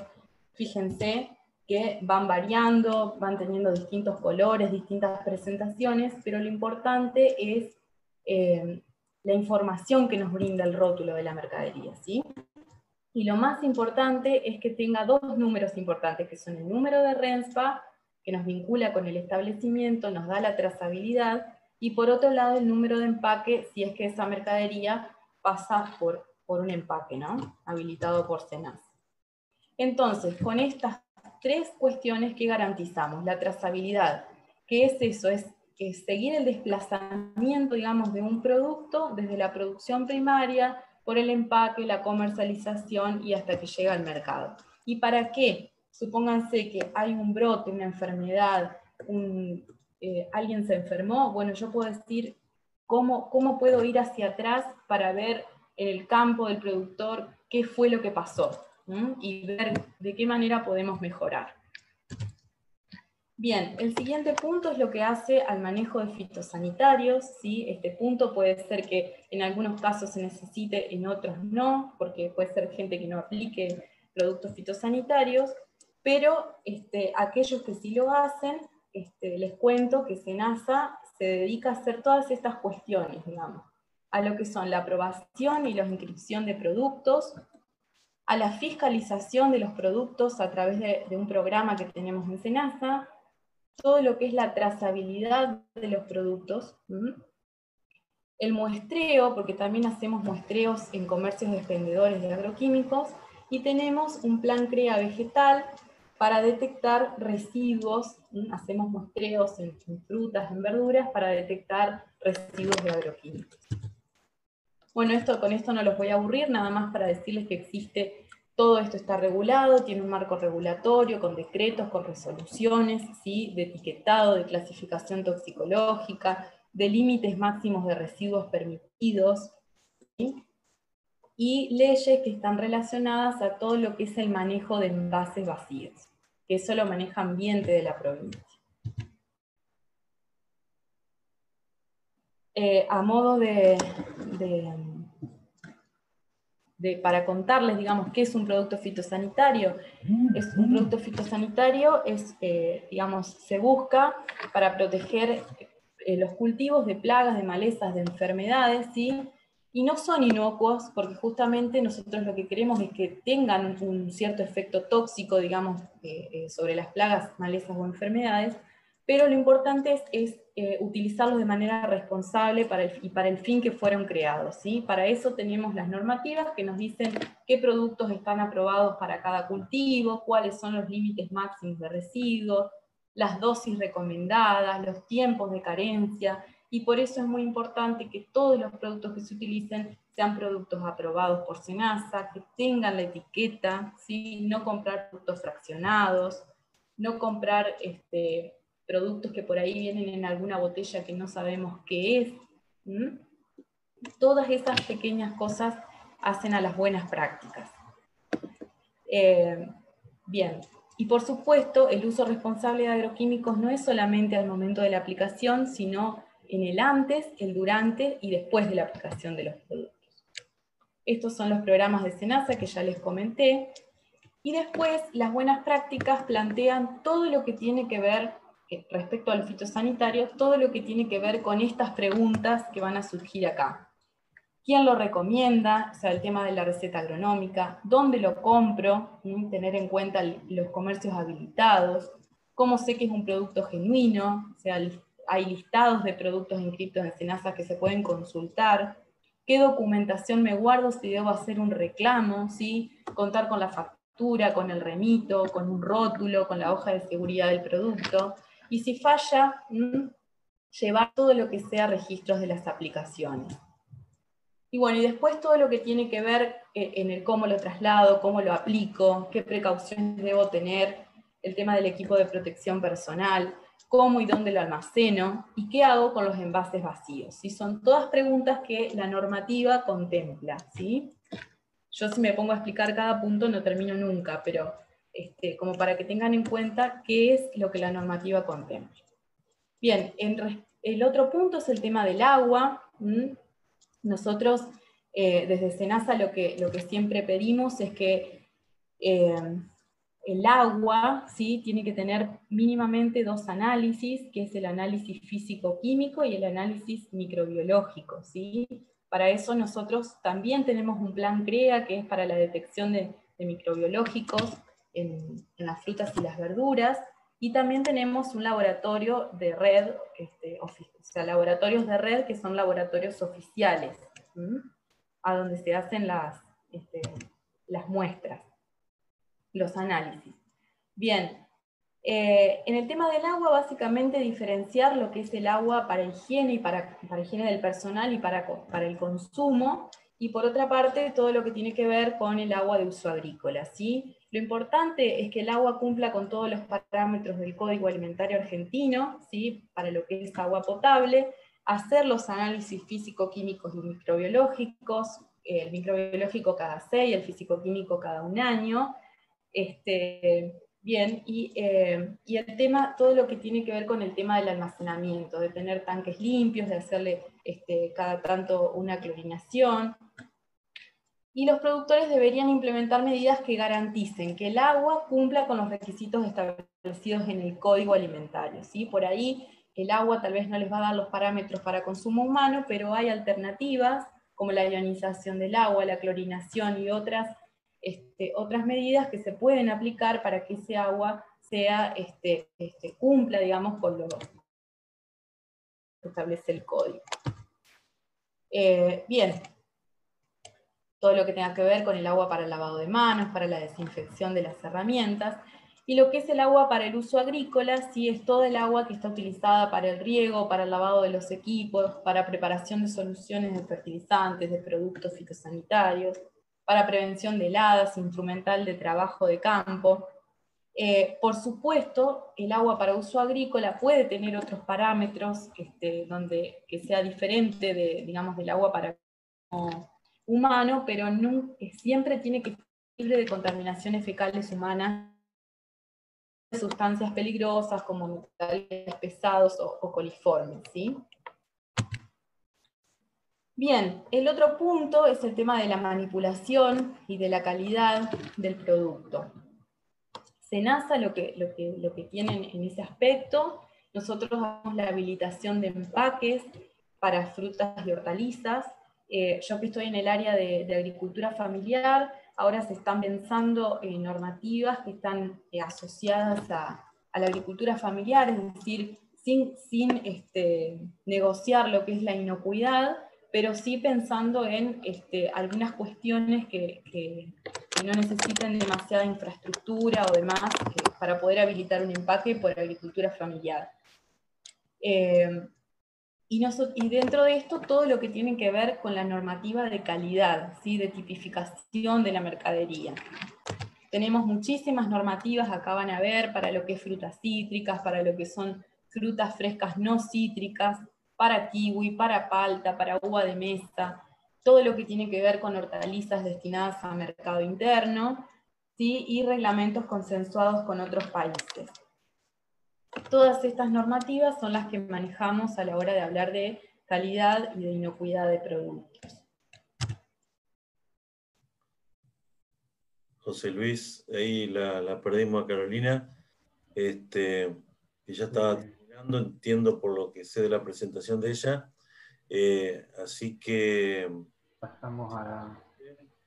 fíjense, que van variando, van teniendo distintos colores, distintas presentaciones, pero lo importante es eh, la información que nos brinda el rótulo de la mercadería. ¿sí? Y lo más importante es que tenga dos números importantes, que son el número de RENSPA que nos vincula con el establecimiento, nos da la trazabilidad, y por otro lado el número de empaque si es que esa mercadería pasa por, por un empaque, ¿no? Habilitado por SENAS. Entonces, con estas tres cuestiones que garantizamos, la trazabilidad, ¿qué es eso? Es, es seguir el desplazamiento, digamos, de un producto desde la producción primaria, por el empaque, la comercialización y hasta que llega al mercado. ¿Y para qué? Supónganse que hay un brote, una enfermedad, eh, alguien se enfermó, bueno, yo puedo decir cómo, cómo puedo ir hacia atrás para ver en el campo del productor qué fue lo que pasó y ver de qué manera podemos mejorar. Bien, el siguiente punto es lo que hace al manejo de fitosanitarios. ¿sí? Este punto puede ser que en algunos casos se necesite, en otros no, porque puede ser gente que no aplique productos fitosanitarios pero este, aquellos que sí lo hacen, este, les cuento que SENASA se dedica a hacer todas estas cuestiones, digamos, a lo que son la aprobación y la inscripción de productos, a la fiscalización de los productos a través de, un programa que tenemos en SENASA, todo lo que es la trazabilidad de los productos, el muestreo, porque también hacemos muestreos en comercios de expendedores de agroquímicos, y tenemos un plan CREA vegetal para detectar residuos, hacemos muestreos en, frutas, en verduras, para detectar residuos de agroquímicos. Bueno, esto, con esto no los voy a aburrir, nada más para decirles que existe, todo esto está regulado, tiene un marco regulatorio con decretos, con resoluciones, ¿sí? de etiquetado, de clasificación toxicológica, de límites máximos de residuos permitidos, y leyes que están relacionadas a todo lo que es el manejo de envases vacíos que eso lo maneja ambiente de la provincia. Eh, a modo de, para contarles, digamos, qué es un producto fitosanitario. Es un producto fitosanitario, es, eh, digamos, se busca para proteger eh, los cultivos de plagas, de malezas, de enfermedades, ¿sí? Y no son inocuos porque justamente nosotros lo que queremos es que tengan un cierto efecto tóxico, digamos, eh, eh, sobre las plagas, malezas o enfermedades, pero lo importante es, eh, utilizarlos de manera responsable para el, y para el fin que fueron creados. ¿sí? Para eso tenemos las normativas que nos dicen qué productos están aprobados para cada cultivo, cuáles son los límites máximos de residuos, las dosis recomendadas, los tiempos de carencia, y por eso es muy importante que todos los productos que se utilicen sean productos aprobados por SENASA, que tengan la etiqueta, ¿sí? no comprar productos fraccionados, no comprar este, productos que por ahí vienen en alguna botella que no sabemos qué es. Todas esas pequeñas cosas hacen a las buenas prácticas. Eh, bien, y por supuesto, el uso responsable de agroquímicos no es solamente al momento de la aplicación, sino en el antes, el durante y después de la aplicación de los productos. Estos son los programas de SENASA que ya les comenté. Y después las buenas prácticas plantean todo lo que tiene que ver, eh, respecto al fitosanitario, todo lo que tiene que ver con estas preguntas que van a surgir acá. ¿Quién lo recomienda? O sea, el tema de la receta agronómica. ¿Dónde lo compro? Tener en cuenta los comercios habilitados. ¿Cómo sé que es un producto genuino? O sea, el hay listados de productos inscritos en SENASA que se pueden consultar, qué documentación me guardo si debo hacer un reclamo, ¿sí? contar con la factura, con el remito, con un rótulo, con la hoja de seguridad del producto, y si falla, llevar todo lo que sea registros de las aplicaciones. Y bueno, y después todo lo que tiene que ver eh, en el cómo lo traslado, cómo lo aplico, qué precauciones debo tener, el tema del equipo de protección personal, cómo y dónde lo almaceno y qué hago con los envases vacíos. ¿sí? Son todas preguntas que la normativa contempla. ¿sí? Yo si me pongo a explicar cada punto no termino nunca, pero este, como para que tengan en cuenta qué es lo que la normativa contempla. Bien, el otro punto es el tema del agua. Nosotros eh, desde SENASA lo que, siempre pedimos es que eh, el agua ¿sí? tiene que tener mínimamente dos análisis, que es el análisis físico-químico y el análisis microbiológico. ¿sí? Para eso nosotros también tenemos un plan CREA, que es para la detección de, microbiológicos en, las frutas y las verduras, y también tenemos un laboratorio de red, este, o sea, laboratorios de red que son laboratorios oficiales, a donde se hacen las, este, las muestras los análisis. Bien, eh, en el tema del agua, básicamente diferenciar lo que es el agua para higiene y para, para higiene del personal y para, para el consumo, y por otra parte, todo lo que tiene que ver con el agua de uso agrícola. ¿sí? Lo importante es que el agua cumpla con todos los parámetros del Código Alimentario Argentino, ¿sí? para lo que es agua potable, hacer los análisis físico-químicos y microbiológicos, el microbiológico cada seis, el físico-químico cada un año, este, bien, eh, y, el tema, todo lo que tiene que ver con el tema del almacenamiento, de tener tanques limpios, de hacerle este, cada tanto una clorinación. Y los productores deberían implementar medidas que garanticen que el agua cumpla con los requisitos establecidos en el código alimentario. ¿sí? Por ahí el agua tal vez no les va a dar los parámetros para consumo humano, pero hay alternativas como la ionización del agua, la clorinación y otras este, otras medidas que se pueden aplicar para que ese agua sea, este, este, cumpla, digamos, con lo que establece el código. Eh, bien, todo lo que tenga que ver con el agua para el lavado de manos, para la desinfección de las herramientas, y lo que es el agua para el uso agrícola, sí es todo el agua que está utilizada para el riego, para el lavado de los equipos, para preparación de soluciones de fertilizantes, de productos fitosanitarios, para prevención de heladas, instrumental de trabajo de campo. Eh, por supuesto, el agua para uso agrícola puede tener otros parámetros este, donde, que sea diferente de, digamos, del agua para humano, pero no, siempre tiene que ser libre de contaminaciones fecales humanas sustancias peligrosas como metales pesados o, coliformes. ¿sí? Bien, el otro punto es el tema de la manipulación y de la calidad del producto. Senasa lo que, lo que, lo que tienen en ese aspecto, nosotros damos la habilitación de empaques para frutas y hortalizas. Eh, yo que estoy en el área de, agricultura familiar, ahora se están pensando en normativas que están eh, asociadas a, la agricultura familiar, es decir, sin, sin este, negociar lo que es la inocuidad, pero sí pensando en este, algunas cuestiones que, no necesiten demasiada infraestructura o demás eh, para poder habilitar un empaque por agricultura familiar. Eh, y, dentro de esto todo lo que tiene que ver con la normativa de calidad, ¿sí? de tipificación de la mercadería. Tenemos muchísimas normativas, acá van a ver, para lo que es frutas cítricas, para lo que son frutas frescas no cítricas, para kiwi, para palta, para uva de mesa, todo lo que tiene que ver con hortalizas destinadas a mercado interno, ¿sí? y reglamentos consensuados con otros países. Todas estas normativas son las que manejamos a la hora de hablar de calidad y de inocuidad de productos. José Luis, ahí la, perdimos a Carolina, este, que ya estaba entiendo por lo que sé de la presentación de ella, eh, así que pasamos a,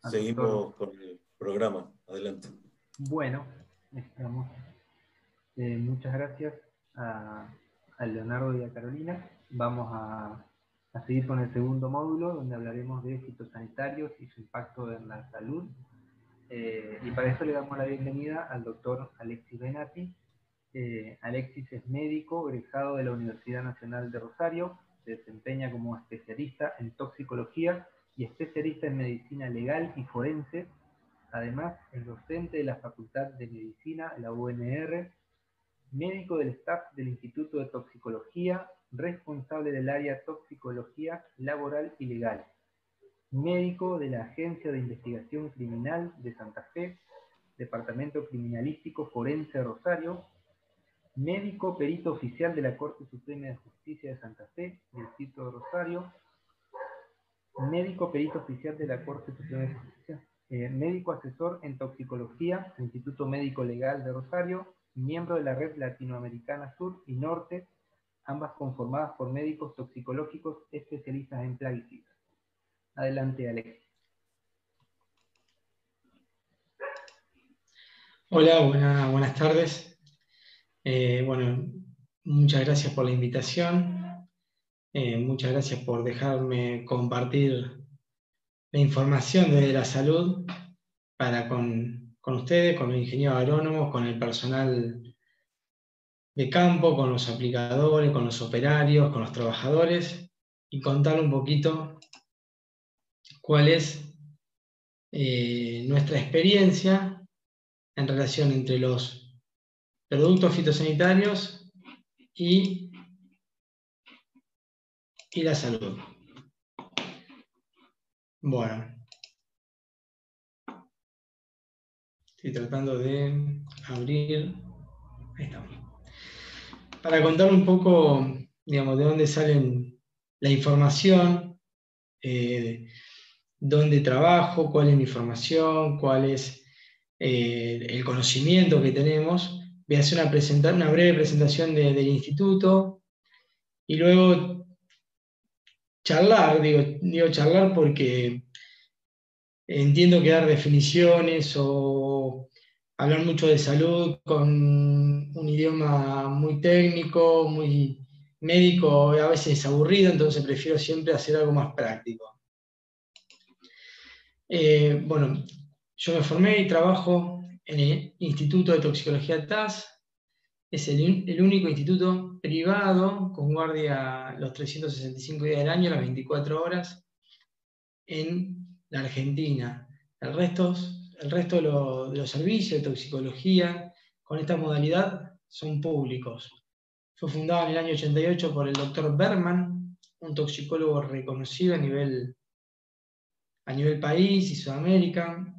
seguimos con el programa. Adelante. Bueno, estamos eh, muchas gracias a, Leonardo y a Carolina. Vamos a, seguir con el segundo módulo, donde hablaremos de fitosanitarios y su impacto en la salud. Eh, y para eso le damos la bienvenida al doctor Alexis Benati. Eh, Alexis es médico, egresado de la Universidad Nacional de Rosario, se desempeña como especialista en toxicología y especialista en medicina legal y forense. Además, es docente de la Facultad de Medicina, la UNR, médico del staff del Instituto de Toxicología, responsable del área Toxicología Laboral y Legal, médico de la Agencia de Investigación Criminal de Santa Fe, Departamento Criminalístico Forense Rosario, médico perito oficial de la Corte Suprema de Justicia de Santa Fe, Distrito de Rosario, médico perito oficial de la Corte Suprema de Justicia, eh, médico asesor en toxicología, Instituto Médico Legal de Rosario, miembro de la Red Latinoamericana Sur y Norte, ambas conformadas por médicos toxicológicos especialistas en plaguicidas. Adelante, Alex. Hola, buenas tardes. Eh, bueno, muchas gracias por la invitación. Eh, muchas gracias por dejarme compartir la información de la salud para con con ustedes, con los ingenieros agrónomos, con el personal de campo, con los aplicadores, con los operarios, con los trabajadores, y contar un poquito cuál es eh, nuestra experiencia en relación entre los productos fitosanitarios y, y la salud. Bueno, Estoy tratando de abrir. Ahí estamos. Para contar un poco, digamos, de dónde sale la información, eh, dónde trabajo, cuál es mi formación, cuál es eh, el conocimiento que tenemos. Hacer una, una breve presentación del instituto y luego charlar, digo, digo charlar porque entiendo que dar definiciones o hablar mucho de salud con un idioma muy técnico, muy médico, a veces es aburrido, entonces prefiero siempre hacer algo más práctico. Eh, bueno, yo me formé y trabajo el Instituto de Toxicología TAS. Es el, el, único instituto privado con guardia los 365 días del año, las 24 horas, en la Argentina. El resto, el resto de, de los servicios de toxicología con esta modalidad son públicos. Fue fundado en el año 88 por el doctor Berman, un toxicólogo reconocido a nivel, a nivel país y Sudamérica.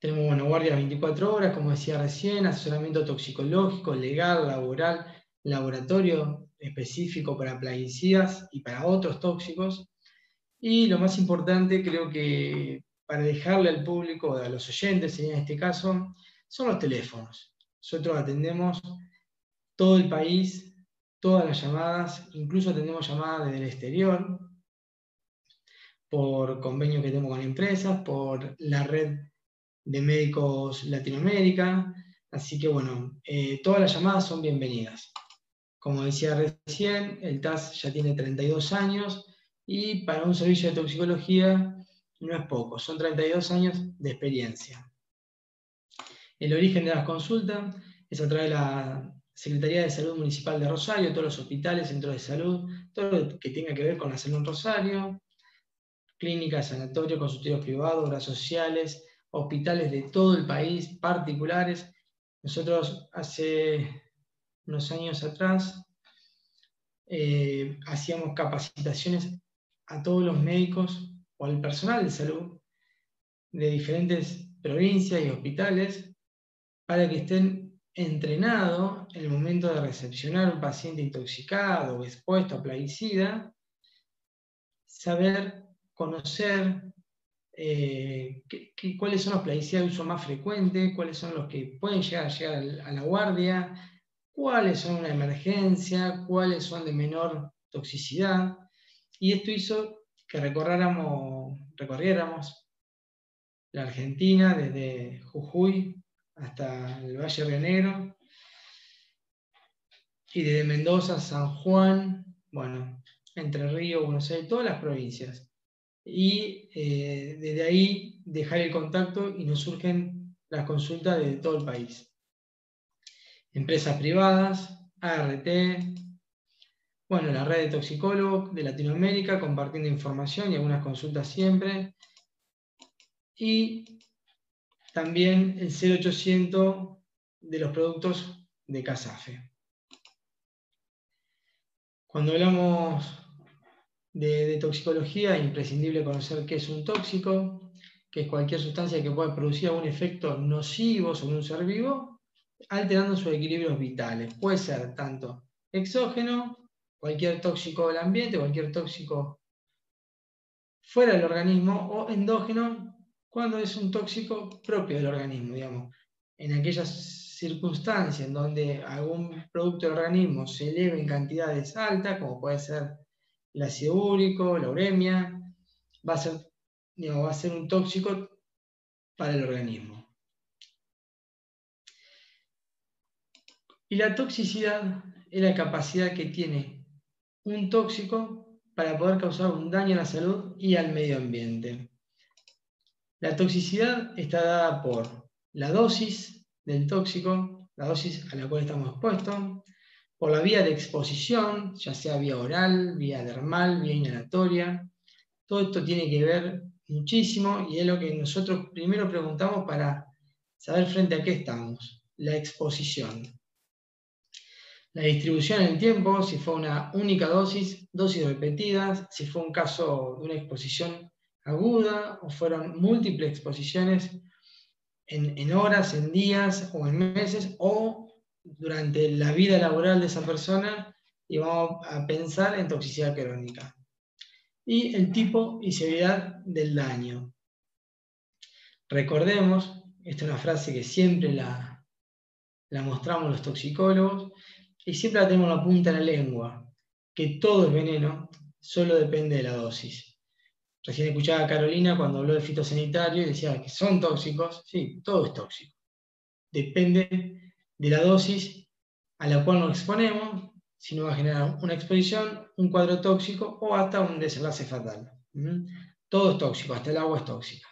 Tenemos bueno, guardia 24 horas, como decía recién, asesoramiento toxicológico, legal, laboral, laboratorio específico para plaguicidas y para otros tóxicos. Y lo más importante, creo que para dejarle al público, a los oyentes en este caso, son los teléfonos. Nosotros atendemos todo el país, todas las llamadas, incluso atendemos llamadas desde el exterior, por convenio que tenemos con empresas, por la red de médicos Latinoamérica. Así que bueno, eh, todas las llamadas son bienvenidas. Como decía recién, el TAS ya tiene 32 años y para un servicio de toxicología no es poco, son 32 años de experiencia. El origen de las consultas es a través de la Secretaría de Salud Municipal de Rosario, todos los hospitales, centros de salud, todo lo que tenga que ver con la salud en Rosario, clínicas, sanatorios, consultorios privados, obras sociales, hospitales de todo el país, particulares. Nosotros hace unos años atrás eh, hacíamos capacitaciones a todos los médicos o al personal de salud de diferentes provincias y hospitales para que estén entrenados en el momento de recepcionar un paciente intoxicado o expuesto a plaguicida, saber conocer eh, cuáles son los plaguicidas de uso más frecuente, cuáles son los que pueden llegar a llegar a la guardia, cuáles son una emergencia, cuáles son de menor toxicidad. Y esto hizo que recorriéramos, recorriéramos la Argentina desde Jujuy hasta el Valle Río Negro y desde Mendoza, San Juan, bueno, Entre Ríos, Buenos Aires, todas las provincias y eh, desde ahí dejar el contacto y nos surgen las consultas de todo el país. Empresas privadas, ART, bueno, la red de toxicólogos de Latinoamérica compartiendo información y algunas consultas siempre. Y también el 0800 de los productos de Casafe. Cuando hablamos de, toxicología es imprescindible conocer qué es un tóxico, que es cualquier sustancia que pueda producir algún efecto nocivo sobre un ser vivo, alterando sus equilibrios vitales. Puede ser tanto exógeno, cualquier tóxico del ambiente, cualquier tóxico fuera del organismo, o endógeno, cuando es un tóxico propio del organismo, digamos. En aquellas circunstancias en donde algún producto del organismo se eleve en cantidades altas, como puede ser el ácido úrico, la uremia, va a ser, va a ser un tóxico para el organismo. Y la toxicidad es la capacidad que tiene un tóxico para poder causar un daño a la salud y al medio ambiente. La toxicidad está dada por la dosis del tóxico, la dosis a la cual estamos expuestos, por la vía de exposición, ya sea vía oral, vía dermal, vía inhalatoria. Todo esto tiene que ver muchísimo y es lo que nosotros primero preguntamos para saber frente a qué estamos, la exposición. La distribución en el tiempo, si fue una única dosis, dosis repetidas, si fue un caso de una exposición aguda o fueron múltiples exposiciones en, en horas, en días o en meses o durante la vida laboral de esa persona y vamos a pensar en toxicidad crónica. Y el tipo y severidad del daño. Recordemos, esta es una frase que siempre la, la mostramos los toxicólogos y siempre la tenemos en la punta de la lengua, que todo es veneno, solo depende de la dosis. Recién escuchaba a Carolina cuando habló de fitosanitario y decía que son tóxicos. Sí, todo es tóxico. Depende de la dosis a la cual nos exponemos, si nos va a generar una exposición, un cuadro tóxico o hasta un desenlace fatal. ¿Mm? Todo es tóxico, hasta el agua es tóxica.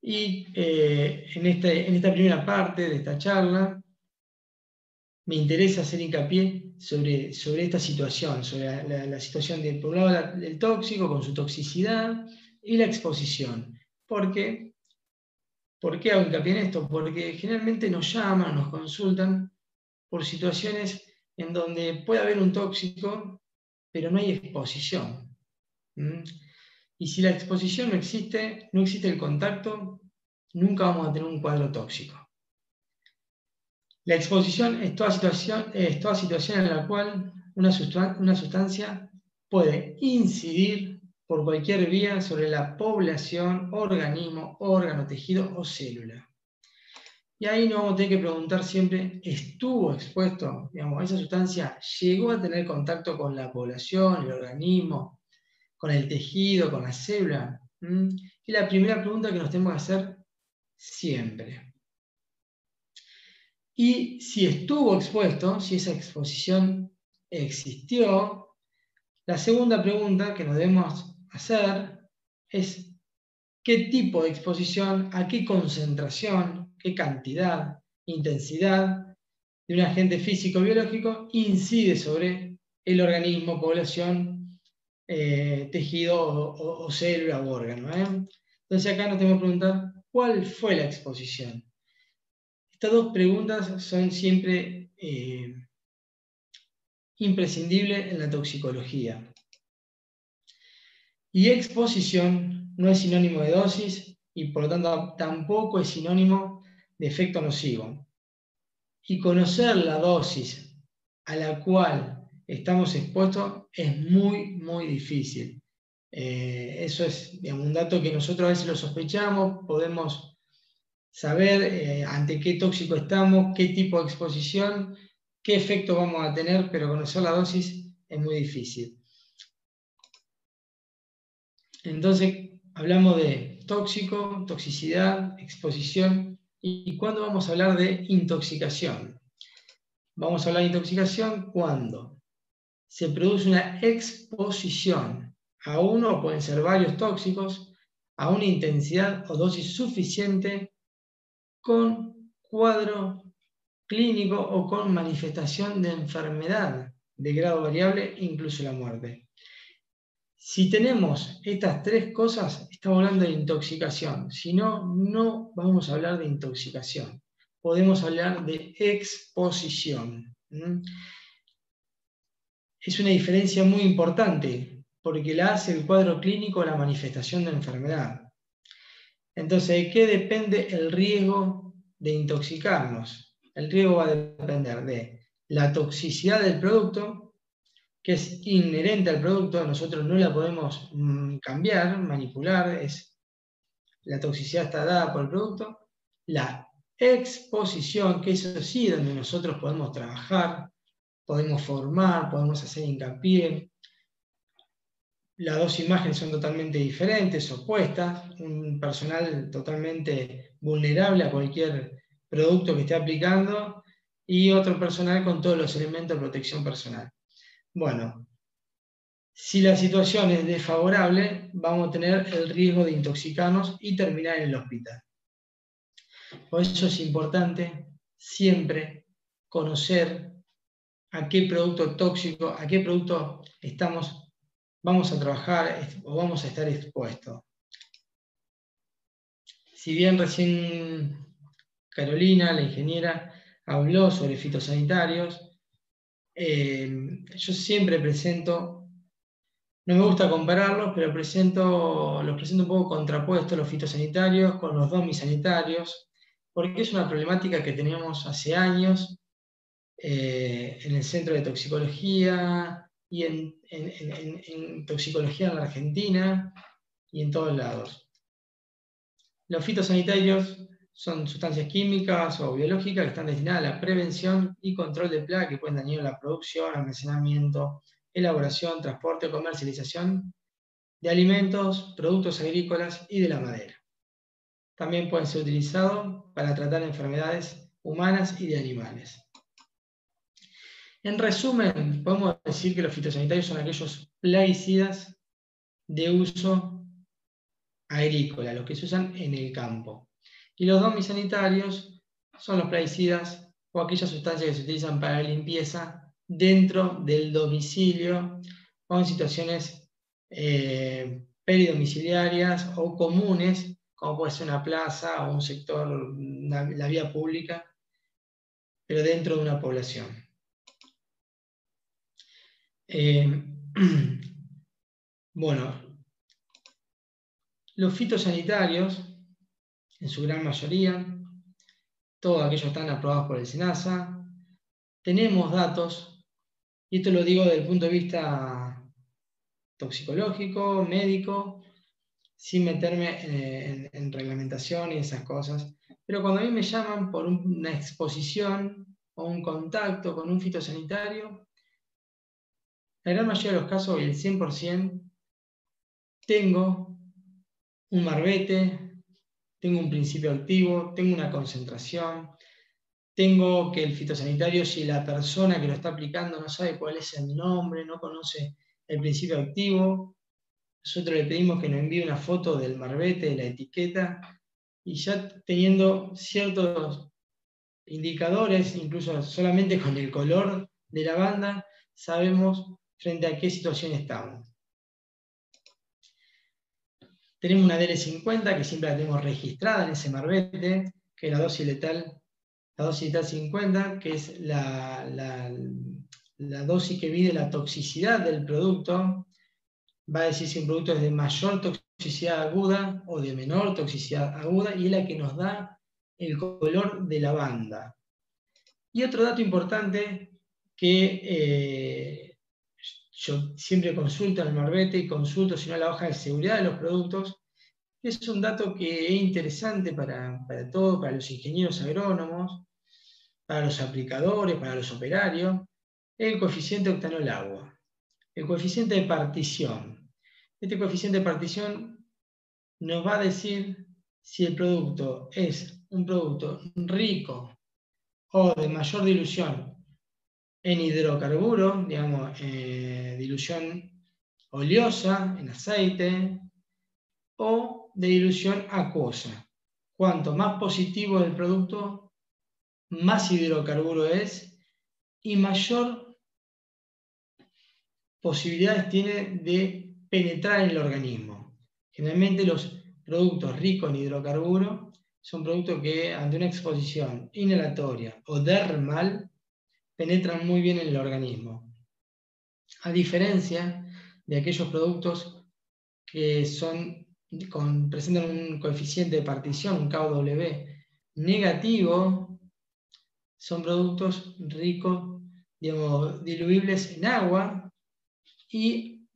Y eh, en, este, en esta primera parte de esta charla me interesa hacer hincapié sobre, sobre esta situación, sobre la, situación de, por lado, del tóxico con su toxicidad y la exposición. Porque, ¿Por qué hago hincapié en esto? Porque generalmente nos llaman, nos consultan por situaciones en donde puede haber un tóxico, pero no hay exposición. Y si la exposición no existe, no existe el contacto, nunca vamos a tener un cuadro tóxico. La exposición es toda situación, en la cual una sustancia puede incidir por cualquier vía sobre la población, organismo, órgano, tejido o célula. Y ahí nos vamos a tener que preguntar siempre, ¿estuvo expuesto? Digamos, esa sustancia llegó a tener contacto con la población, el organismo, con el tejido, con la célula. ¿Mm? Y la primera pregunta que nos tenemos que hacer siempre. Y si estuvo expuesto, si esa exposición existió, la segunda pregunta que nos debemos hacer es qué tipo de exposición, a qué concentración, qué cantidad, intensidad de un agente físico-biológico incide sobre el organismo, población, eh, tejido o, célula o órgano. ¿eh? Entonces acá nos tenemos que preguntar cuál fue la exposición. Estas dos preguntas son siempre eh, imprescindibles en la toxicología. Y exposición no es sinónimo de dosis y por lo tanto tampoco es sinónimo de efecto nocivo. Y conocer la dosis a la cual estamos expuestos es muy, muy difícil. Eh, eso es un dato que nosotros a veces lo sospechamos, podemos saber eh, ante qué tóxico estamos, qué tipo de exposición, qué efecto vamos a tener, pero conocer la dosis es muy difícil. Entonces, hablamos de tóxico, toxicidad, exposición, y cuándo vamos a hablar de intoxicación. Vamos a hablar de intoxicación cuando se produce una exposición a uno, pueden ser varios tóxicos, a una intensidad o dosis suficiente con cuadro clínico o con manifestación de enfermedad de grado variable, incluso la muerte. Si tenemos estas tres cosas, estamos hablando de intoxicación. Si no, no vamos a hablar de intoxicación. Podemos hablar de exposición. Es una diferencia muy importante porque la hace el cuadro clínico la manifestación de enfermedad. Entonces, ¿de qué depende el riesgo de intoxicarnos? El riesgo va a depender de la toxicidad del producto, que es inherente al producto, nosotros no la podemos mm, cambiar, manipular, es, la toxicidad está dada por el producto, la exposición, que eso sí, donde nosotros podemos trabajar, podemos formar, podemos hacer hincapié, las dos imágenes son totalmente diferentes, opuestas, un personal totalmente vulnerable a cualquier producto que esté aplicando y otro personal con todos los elementos de protección personal. Bueno, si la situación es desfavorable, vamos a tener el riesgo de intoxicarnos y terminar en el hospital. Por eso es importante siempre conocer a qué producto tóxico, a qué producto estamos vamos a trabajar o vamos a estar expuestos. Si bien recién Carolina, la ingeniera, habló sobre fitosanitarios, eh, yo siempre presento, no me gusta compararlos, pero presento, los presento un poco contrapuestos los fitosanitarios con los domisanitarios, porque es una problemática que tenemos hace años eh, en el Centro de Toxicología, y en, toxicología en la Argentina y en todos lados. Los fitosanitarios son sustancias químicas o biológicas que están destinadas a la prevención y control de plagas que pueden dañar la producción, almacenamiento, elaboración, transporte comercialización de alimentos, productos agrícolas y de la madera. También pueden ser utilizados para tratar enfermedades humanas y de animales. En resumen, podemos decir que los fitosanitarios son aquellos plaguicidas de uso agrícola, los que se usan en el campo. Y los domisanitarios son los plaguicidas o aquellas sustancias que se utilizan para la limpieza dentro del domicilio o en situaciones eh, peridomiciliarias o comunes, como puede ser una plaza o un sector, la vía pública, pero dentro de una población. Eh, bueno, los fitosanitarios, en su gran mayoría, todos aquellos están aprobados por el SENASA. Tenemos datos, y esto lo digo desde el punto de vista toxicológico, médico, sin meterme eh, en, reglamentación y esas cosas. Pero cuando a mí me llaman por una exposición o un contacto con un fitosanitario, la gran mayoría de los casos, el 100%, tengo un marbete, tengo un principio activo, tengo una concentración, tengo que el fitosanitario, si la persona que lo está aplicando no sabe cuál es el nombre, no conoce el principio activo, nosotros le pedimos que nos envíe una foto del marbete, de la etiqueta, y ya teniendo ciertos indicadores, incluso solamente con el color de la banda, sabemos frente a qué situación estamos. Tenemos una DL50 que siempre la tenemos registrada en ese marbete, que es la dosis letal, la dosis letal 50, que es la, la, dosis que mide la toxicidad del producto. Va a decir si un producto es de mayor toxicidad aguda o de menor toxicidad aguda y es la que nos da el color de la banda. Y otro dato importante que eh, yo siempre consulto el marbete y consulto si no la hoja de seguridad de los productos. Es un dato que es interesante para, para todos, para los ingenieros agrónomos, para los aplicadores, para los operarios, el coeficiente octanol agua, el coeficiente de partición. Este coeficiente de partición nos va a decir si el producto es un producto rico o de mayor dilución en hidrocarburo, digamos, eh, dilución oleosa, en aceite, o de dilución acuosa. Cuanto más positivo el producto, más hidrocarburo es y mayor posibilidades tiene de penetrar en el organismo. Generalmente los productos ricos en hidrocarburo son productos que ante una exposición inhalatoria o dermal penetran muy bien en el organismo. A diferencia de aquellos productos que son, presentan un coeficiente de partición, un KW negativo, son productos ricos, digamos, diluibles en agua y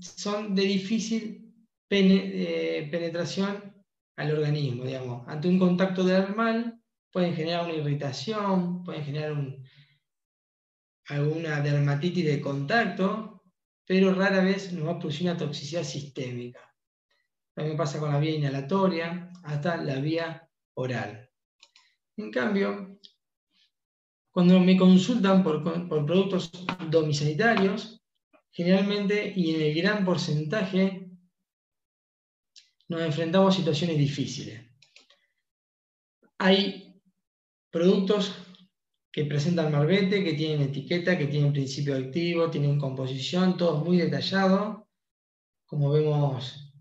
son de difícil eh, penetración al organismo, digamos. Ante un contacto dermal pueden generar una irritación, pueden generar un, alguna dermatitis de contacto, pero rara vez nos va a producir una toxicidad sistémica. También pasa con la vía inhalatoria hasta la vía oral. En cambio, cuando me consultan por, productos domisanitarios, generalmente y en el gran porcentaje nos enfrentamos a situaciones difíciles. Hay productos que presentan marbete, que tienen etiqueta, que tienen principio activo, tienen composición, todo muy detallado, como vemos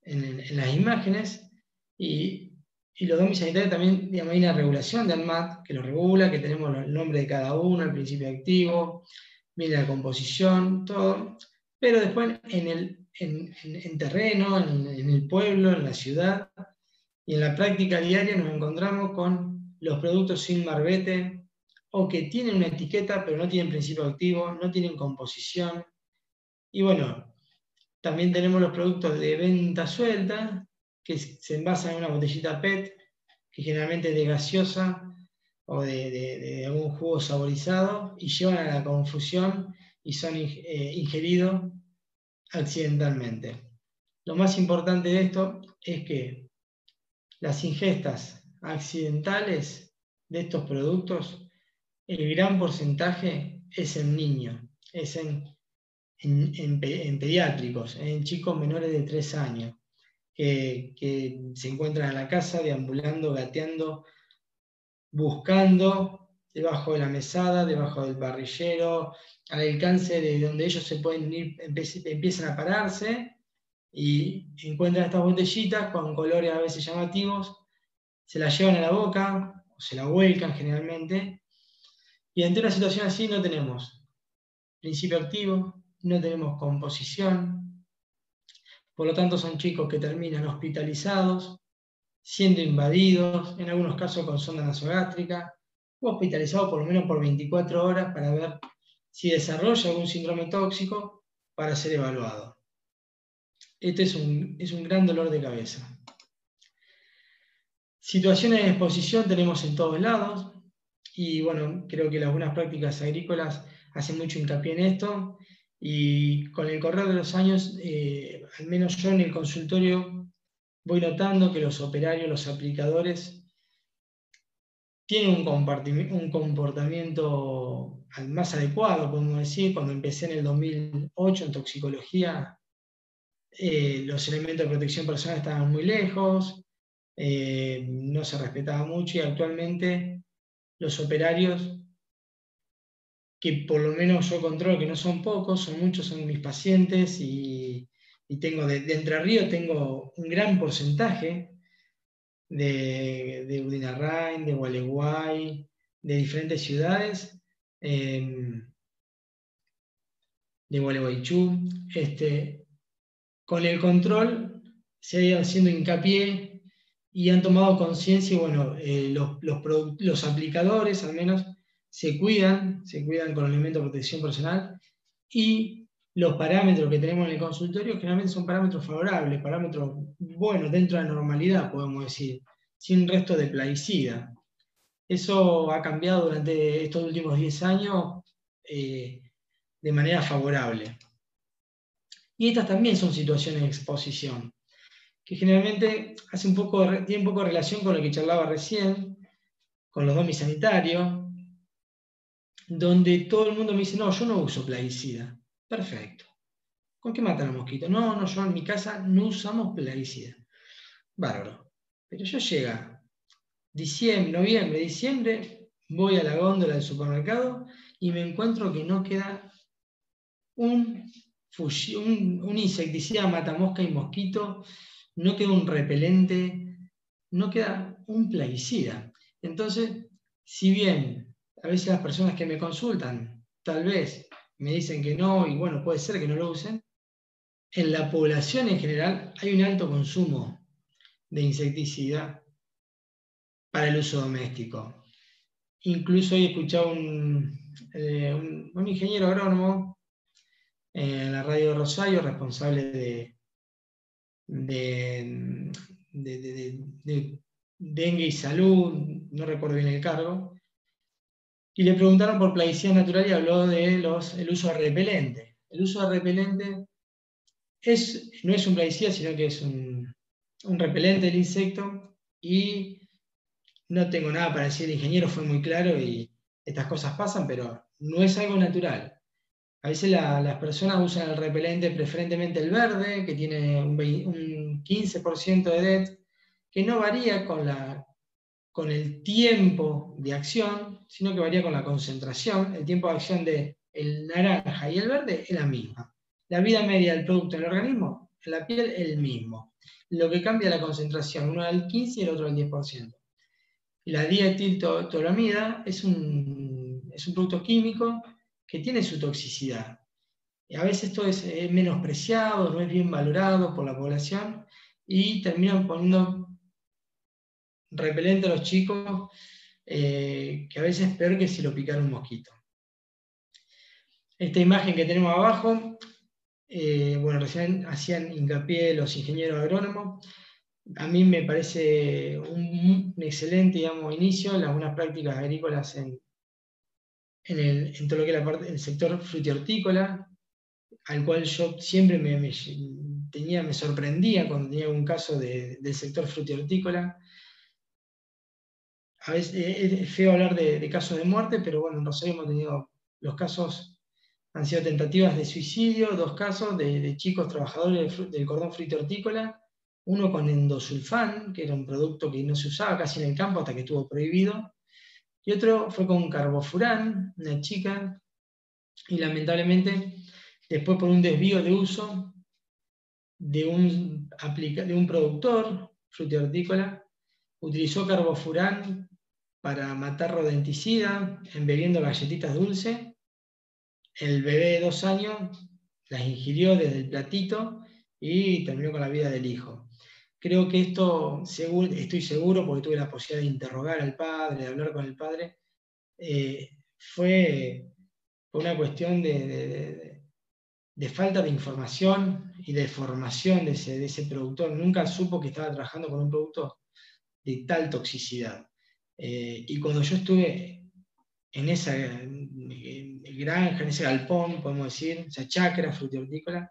en, las imágenes. Y, los domis también, digamos, hay una regulación del MAT que lo regula, que tenemos el nombre de cada uno, el principio activo, viene la composición, todo. Pero después en, el, en, terreno, en, en el pueblo, en la ciudad y en la práctica diaria nos encontramos con los productos sin marbete, o que tienen una etiqueta pero no tienen principio activo, no tienen composición. Y bueno, también tenemos los productos de venta suelta, que se envasan en una botellita PET, que generalmente es de gaseosa o de, algún jugo saborizado, y llevan a la confusión y son eh, ingeridos accidentalmente. Lo más importante de esto es que las ingestas accidentales de estos productos, el gran porcentaje es en niños, es en, en, pediátricos, en chicos menores de 3 años, que, que se encuentran en la casa deambulando, gateando, buscando debajo de la mesada, debajo del parrillero, al alcance de donde ellos se pueden ir, empiezan a pararse y encuentran estas botellitas con colores a veces llamativos, se las llevan a la boca o se la vuelcan generalmente. Y ante una situación así no tenemos principio activo, no tenemos composición, por lo tanto son chicos que terminan hospitalizados, siendo invadidos, en algunos casos con sonda nasogástrica, hospitalizado por lo menos por 24 horas para ver si desarrolla algún síndrome tóxico para ser evaluado. Este es un, es un gran dolor de cabeza. Situaciones de exposición tenemos en todos lados y bueno, creo que las buenas prácticas agrícolas hacen mucho hincapié en esto y con el correr de los años, eh, al menos yo en el consultorio voy notando que los operarios, los aplicadores, tiene un comportamiento más adecuado, podemos decir. Cuando empecé en el 2008 en toxicología, eh, los elementos de protección personal estaban muy lejos, eh, no se respetaba mucho y actualmente los operarios, que por lo menos yo controlo que no son pocos, son muchos, son mis pacientes y, tengo de, de Entre Ríos tengo un gran porcentaje de, de Udinarrain, de Gualeguay, de diferentes ciudades, em, de Gualeguaychú. Este, con el control se ha ido haciendo hincapié y han tomado conciencia bueno, eh, los, los, aplicadores al menos se cuidan, se cuidan con el elemento de protección personal y los parámetros que tenemos en el consultorio generalmente son parámetros favorables, parámetros buenos, dentro de la normalidad, podemos decir, sin resto de plaguicida. Eso ha cambiado durante estos últimos 10 años eh, de manera favorable. Y estas también son situaciones de exposición, que generalmente hace un poco, tienen un poco de relación con lo que charlaba recién, con los domis sanitarios, donde todo el mundo me dice, no, yo no uso plaguicida. Perfecto. ¿Con qué matan a mosquitos? No, no, yo en mi casa no usamos plaguicida. Bárbaro. Pero yo llega diciembre, noviembre, diciembre, voy a la góndola del supermercado y me encuentro que no queda un, un, un insecticida mata mosca y mosquito, no queda un repelente, no queda un plaguicida. Entonces, si bien a veces las personas que me consultan tal vez me dicen que no, y bueno, puede ser que no lo usen, en la población en general hay un alto consumo de insecticida para el uso doméstico. Incluso he escuchado un, eh, un, ingeniero agrónomo en la radio de Rosario, responsable de, de, de, dengue y salud, no recuerdo bien el cargo, y le preguntaron por plaguicida natural y habló de los, el uso de repelente. El uso de repelente es, no es un plaguicida, sino que es un, un repelente del insecto y no tengo nada para decir, el ingeniero fue muy claro y estas cosas pasan, pero no es algo natural. A veces las personas usan el repelente preferentemente el verde, que tiene un, un 15% de DET, que no varía con la con el tiempo de acción, sino que varía con la concentración. El tiempo de acción del el naranja y el verde es la misma. La vida media del producto en el organismo, en la piel, es el mismo. Lo que cambia es la concentración, uno al 15 y el otro al 10%. La dietiltolamida es un, es un producto químico que tiene su toxicidad. Y a veces esto es, menospreciado, no es bien valorado por la población y terminan poniendo repelente a los chicos, eh, que a veces es peor que si lo picara un mosquito. Esta imagen que tenemos abajo, eh, bueno, recién hacían hincapié los ingenieros agrónomos. A mí me parece un, excelente digamos, inicio las buenas prácticas agrícolas en, en, todo lo que era parte, el sector frutihortícola, al cual yo siempre me, tenía, me sorprendía cuando tenía un caso del sector frutihortícola. A veces es feo hablar de, casos de muerte, pero bueno, nosotros hemos tenido los casos, han sido tentativas de suicidio, dos casos de, chicos trabajadores del cordón frutihortícola, uno con endosulfán, que era un producto que no se usaba casi en el campo hasta que estuvo prohibido, y otro fue con carbofurán, una chica, y lamentablemente después por un desvío de uso de un, productor frutihortícola, utilizó carbofurán para matar rodenticida, embebiendo galletitas dulces. El bebé de dos años las ingirió desde el platito y terminó con la vida del hijo. Creo que esto, estoy seguro, porque tuve la posibilidad de interrogar al padre, de hablar con el padre, eh, fue una cuestión de, falta de información y de formación de ese, productor. Nunca supo que estaba trabajando con un producto de tal toxicidad. Eh, y cuando yo estuve en esa granja, en ese galpón, podemos decir, esa chacra frutihortícola,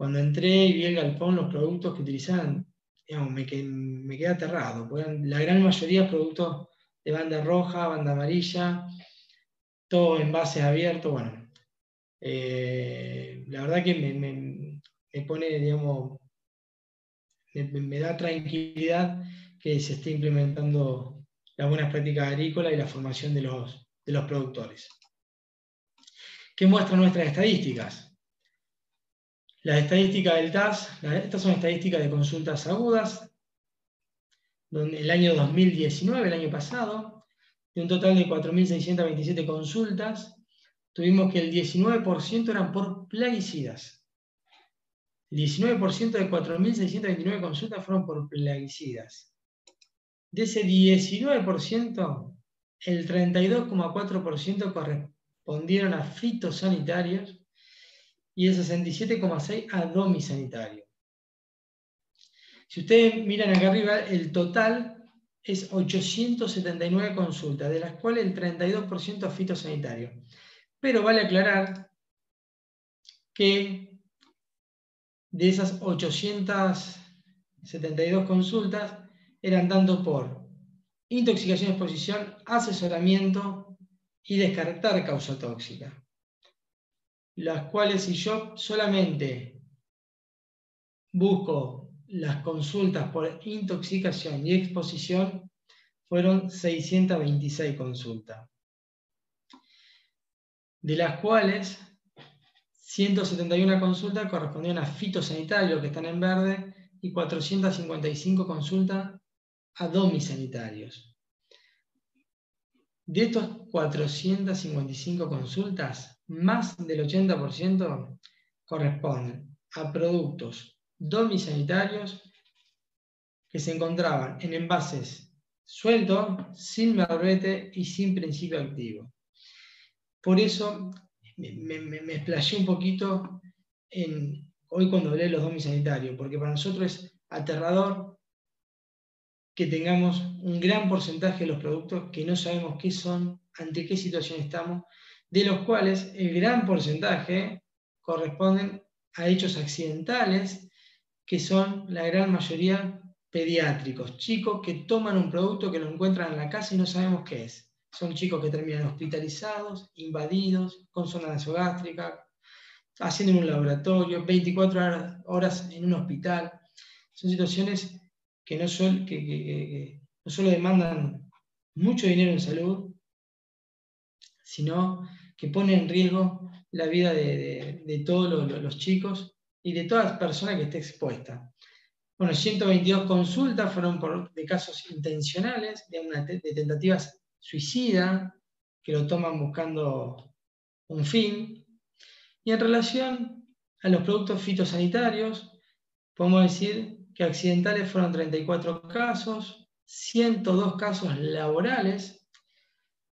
cuando entré y vi el galpón, los productos que utilizaban, me, quedé, aterrado. La gran mayoría productos de banda roja, banda amarilla, todo envases abiertos. Bueno, eh, la verdad que me, pone, digamos, me, da tranquilidad que se esté implementando las buenas prácticas agrícolas y la formación de los, de los productores. ¿Qué muestran nuestras estadísticas? Las estadísticas del TAS, estas son estadísticas de consultas agudas, donde el año 2019, el año pasado, de un total de 4.627 consultas, tuvimos que el 19% eran por plaguicidas. El 19% de 4.629 consultas fueron por plaguicidas. De ese 19%, el 32,4% correspondieron a fitosanitarios y el 67,6 a domisanitario. Si ustedes miran acá arriba, el total es 879 consultas, de las cuales el 32% a fitosanitario. Pero vale aclarar que de esas 872 consultas eran tanto por intoxicación, exposición, asesoramiento y descartar causa tóxica las cuales si yo solamente busco las consultas por intoxicación y exposición, fueron 626 consultas, de las cuales 171 consultas correspondían a fitosanitarios que están en verde y 455 consultas a domisanitarios. De estos 455 consultas, más del 80% corresponden a productos domisanitarios que se encontraban en envases sueltos, sin marbete y sin principio activo. Por eso me, me, explayé un poquito en, hoy cuando hablé de los domisanitarios, porque para nosotros es aterrador que tengamos un gran porcentaje de los productos que no sabemos qué son, ante qué situación estamos de los cuales el gran porcentaje corresponden a hechos accidentales, que son la gran mayoría pediátricos, chicos que toman un producto que lo encuentran en la casa y no sabemos qué es. Son chicos que terminan hospitalizados, invadidos, con zona nasogástrica, haciendo en un laboratorio, 24 horas en un hospital. Son situaciones que no, que no solo demandan mucho dinero en salud, sino que pone en riesgo la vida de, todos los, chicos y de todas las personas que esté expuesta. Bueno, 122 consultas fueron por, de casos intencionales, de, de tentativas suicida, que lo toman buscando un fin. Y en relación a los productos fitosanitarios, podemos decir que accidentales fueron 34 casos, 102 casos laborales.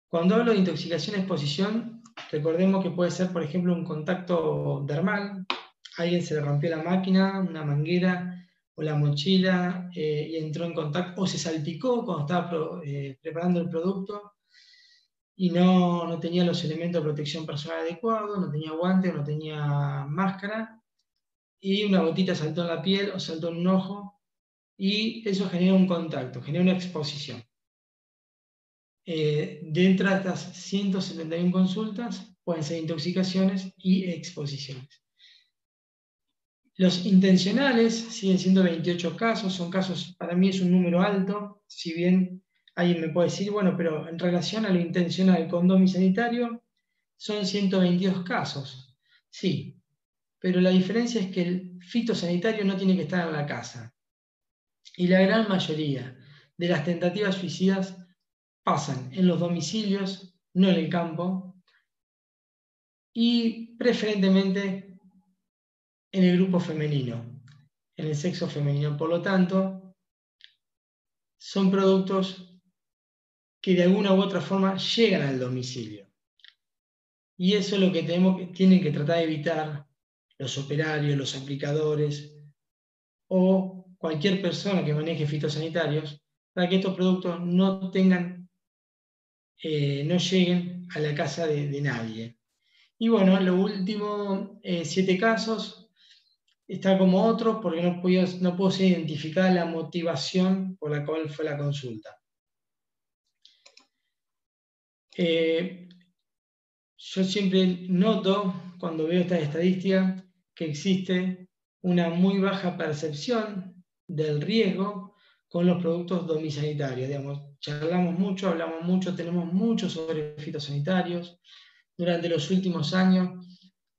Cuando hablo de intoxicación exposición, Recordemos que puede ser, por ejemplo, un contacto dermal, alguien se le rompió la máquina, una manguera o la mochila eh, y entró en contacto, o se salpicó cuando estaba eh, preparando el producto y no, no tenía los elementos de protección personal adecuados, no tenía guantes, no tenía máscara, y una gotita saltó en la piel o saltó en un ojo, y eso genera un contacto, genera una exposición. Eh, dentro de estas 171 consultas pueden ser intoxicaciones y exposiciones. Los intencionales siguen siendo 28 casos, son casos, para mí es un número alto, si bien alguien me puede decir, bueno, pero en relación a lo intencional con domi sanitario, son 122 casos. Sí, pero la diferencia es que el fitosanitario no tiene que estar en la casa. Y la gran mayoría de las tentativas suicidas pasan en los domicilios, no en el campo, y preferentemente en el grupo femenino, en el sexo femenino. Por lo tanto, son productos que de alguna u otra forma llegan al domicilio. Y eso es lo que tienen que tratar de evitar los operarios, los aplicadores o cualquier persona que maneje fitosanitarios para que estos productos no tengan, eh, no lleguen a la casa de, nadie. Y bueno, los últimos eh, siete casos está como otro porque no, puedo, no ser identificar la motivación por la cual fue la consulta. Eh, yo siempre noto, cuando veo estas estadísticas, que existe una muy baja percepción del riesgo con los productos domisanitarios. Digamos, charlamos mucho, hablamos mucho, tenemos mucho sobre fitosanitarios. Durante los últimos años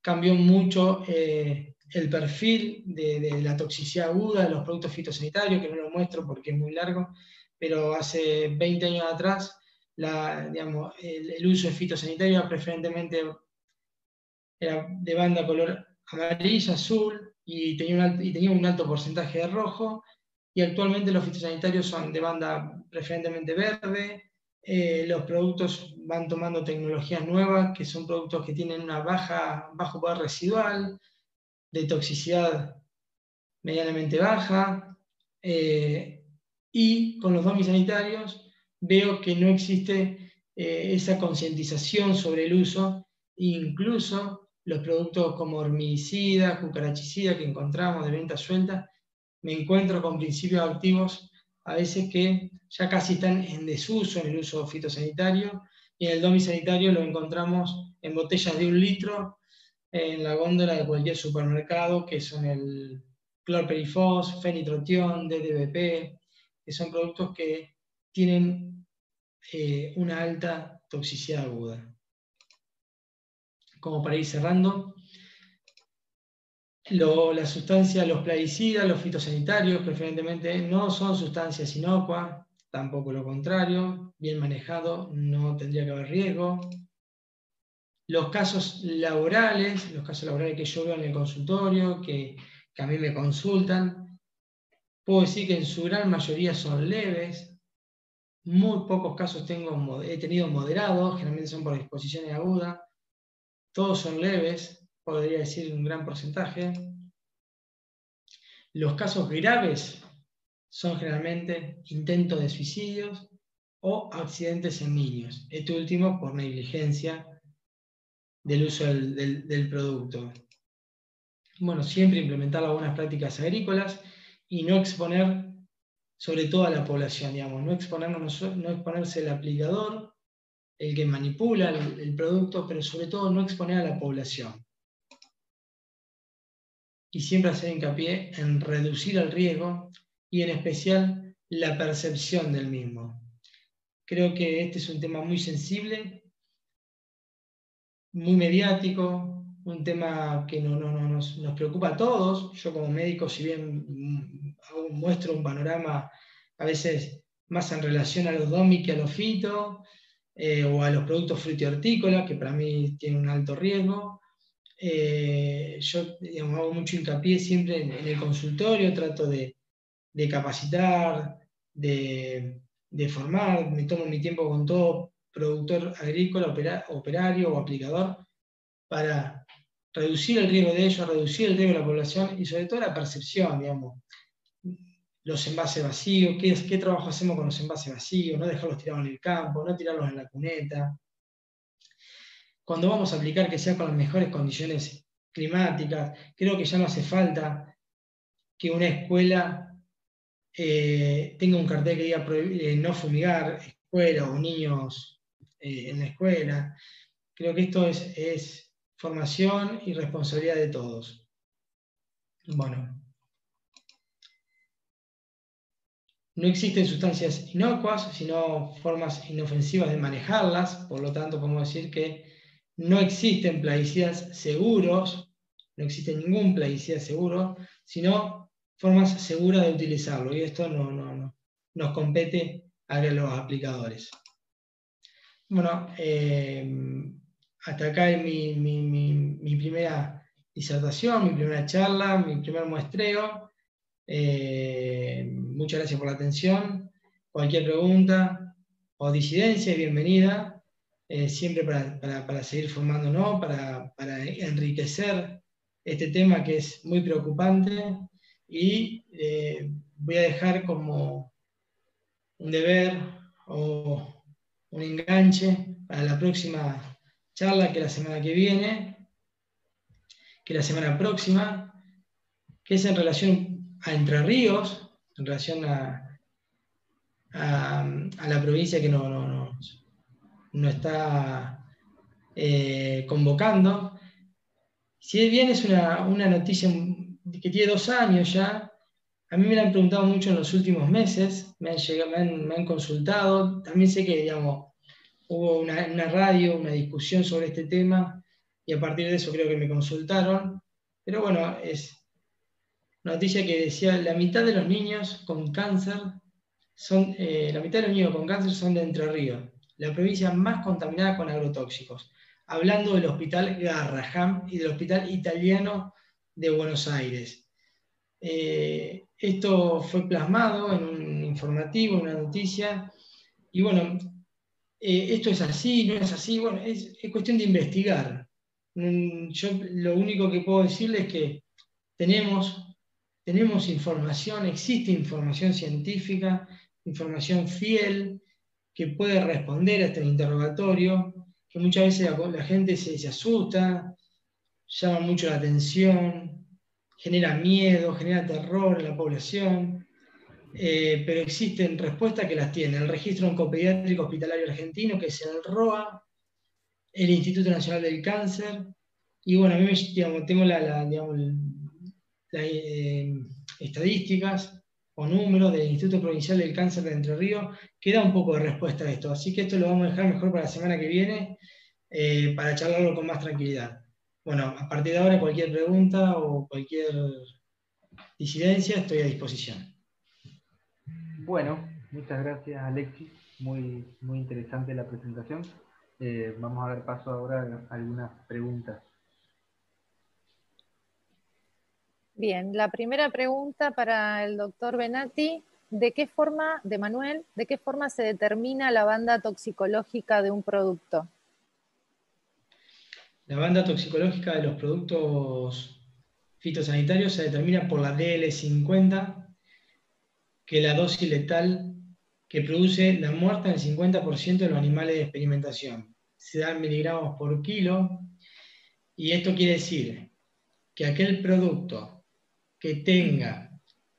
cambió mucho eh, el perfil de, la toxicidad aguda de los productos fitosanitarios, que no lo muestro porque es muy largo, pero hace 20 años atrás digamos, el, uso de fitosanitarios preferentemente era de banda color amarilla, azul y tenía un alto porcentaje de rojo, y actualmente los fitosanitarios son de banda preferentemente verde, eh, los productos van tomando tecnologías nuevas, que son productos que tienen una baja, bajo poder residual, de toxicidad medianamente baja, eh, y con los domis sanitarios veo que no existe eh, esa concientización sobre el uso, incluso los productos como hormicida, cucarachicida que encontramos de venta suelta, me encuentro con principios activos a veces que ya casi están en desuso en el uso fitosanitario, y en el domi sanitario lo encontramos en botellas de un litro en la góndola de cualquier supermercado, que son el clorperifos, fenitrotión, DDBP, que son productos que tienen eh, una alta toxicidad aguda. Como para ir cerrando, las sustancias, los plaguicidas, los fitosanitarios, preferentemente, no son sustancias inocuas, tampoco lo contrario, bien manejado, no tendría que haber riesgo, los casos laborales, los casos laborales que yo veo en el consultorio, que, a mí me consultan, puedo decir que en su gran mayoría son leves. Muy pocos casos tengo, he tenido moderados, generalmente son por exposiciones agudas. Todos son leves, podría decir un gran porcentaje. Los casos graves son generalmente intentos de suicidios o accidentes en niños. Este último por negligencia del uso del, producto. Bueno, siempre implementar algunas prácticas agrícolas y no exponer sobre todo a la población, digamos, no, exponernos, no exponerse el aplicador, el que manipula el, producto, pero sobre todo no exponer a la población. Y siempre hacer hincapié en reducir el riesgo y en especial la percepción del mismo. Creo que este es un tema muy sensible muy mediático, un tema que no, nos, preocupa a todos. Yo como médico, si bien muestro un panorama a veces más en relación a los DOMI que a los fito, eh, o a los productos frutihortícolas, que para mí tienen un alto riesgo. Eh, yo hago mucho hincapié siempre en, el consultorio, trato de, capacitar, de, de, formar, me tomo mi tiempo con todo productor agrícola, operario o aplicador, para reducir el riesgo de ellos, reducir el riesgo de la población y sobre todo la percepción, digamos. Los envases vacíos, qué, qué trabajo hacemos con los envases vacíos, no dejarlos tirados en el campo, no tirarlos en la cuneta. Cuando vamos a aplicar que sea con las mejores condiciones climáticas. Creo que ya no hace falta que una escuela eh, tenga un cartel que diga eh, no fumigar escuela o niños eh, en la escuela. Creo que esto es, es formación y responsabilidad de todos. Bueno, no existen sustancias inocuas, sino formas inofensivas de manejarlas, por lo tanto podemos decir que no existen plaguicidas seguros, no existe ningún plaguicida seguro, sino formas seguras de utilizarlo, y esto no, no, nos compete a los aplicadores. Bueno, eh, hasta acá es mi, mi, primera disertación, mi primera charla, mi primer muestreo. Eh, muchas gracias por la atención. Cualquier pregunta o disidencia, bienvenida. Eh, siempre para, seguir formándonos, para, para enriquecer este tema que es muy preocupante. Y eh, voy a dejar como un deber o un enganche para la próxima charla, que la semana que viene, que la semana próxima, que es en relación a Entre Ríos, en relación a, a, la provincia que no, no, no, está eh, convocando. Si bien es una, noticia que tiene dos años ya, a mí me la han preguntado mucho en los últimos meses, me han, llegado, me han consultado, también sé que, hubo una, radio, una discusión sobre este tema y a partir de eso creo que me consultaron. Pero bueno, es una noticia que decía la mitad de los niños con cáncer son, eh, la mitad de los niños con cáncer son de Entre Ríos, la provincia más contaminada con agrotóxicos. Hablando del hospital Garraham y del hospital italiano de Buenos Aires. Eh, esto fue plasmado en un informativo, en una noticia, y bueno, eh, esto es así, no es así, bueno, es, cuestión de investigar. Mm, yo lo único que puedo decirles es que tenemos, tenemos información, existe información científica, información fiel, que puede responder a este interrogatorio, que muchas veces la, gente se, asusta, llama mucho la atención, genera miedo, genera terror en la población. Eh, pero existen respuestas que las tiene el Registro Oncopediátrico Hospitalario Argentino, que es el ROA, el Instituto Nacional del Cáncer, y bueno, a mí me, tengo las eh, estadísticas o números del Instituto Provincial del Cáncer de Entre Ríos, que da un poco de respuesta a esto. Así que esto lo vamos a dejar mejor para la semana que viene, eh, para charlarlo con más tranquilidad. Bueno, a partir de ahora, cualquier pregunta o cualquier disidencia, estoy a disposición. Bueno, muchas gracias Alexis, muy, muy interesante la presentación. Eh, vamos a dar paso ahora a algunas preguntas. Bien, la primera pregunta para el doctor Benati, ¿de qué forma, de Manuel, de qué forma se determina la banda toxicológica de un producto? La banda toxicológica de los productos fitosanitarios se determina por la DL50, que la dosis letal que produce la muerte del 50% de los animales de experimentación. Se da en miligramos por kilo y esto quiere decir que aquel producto que tenga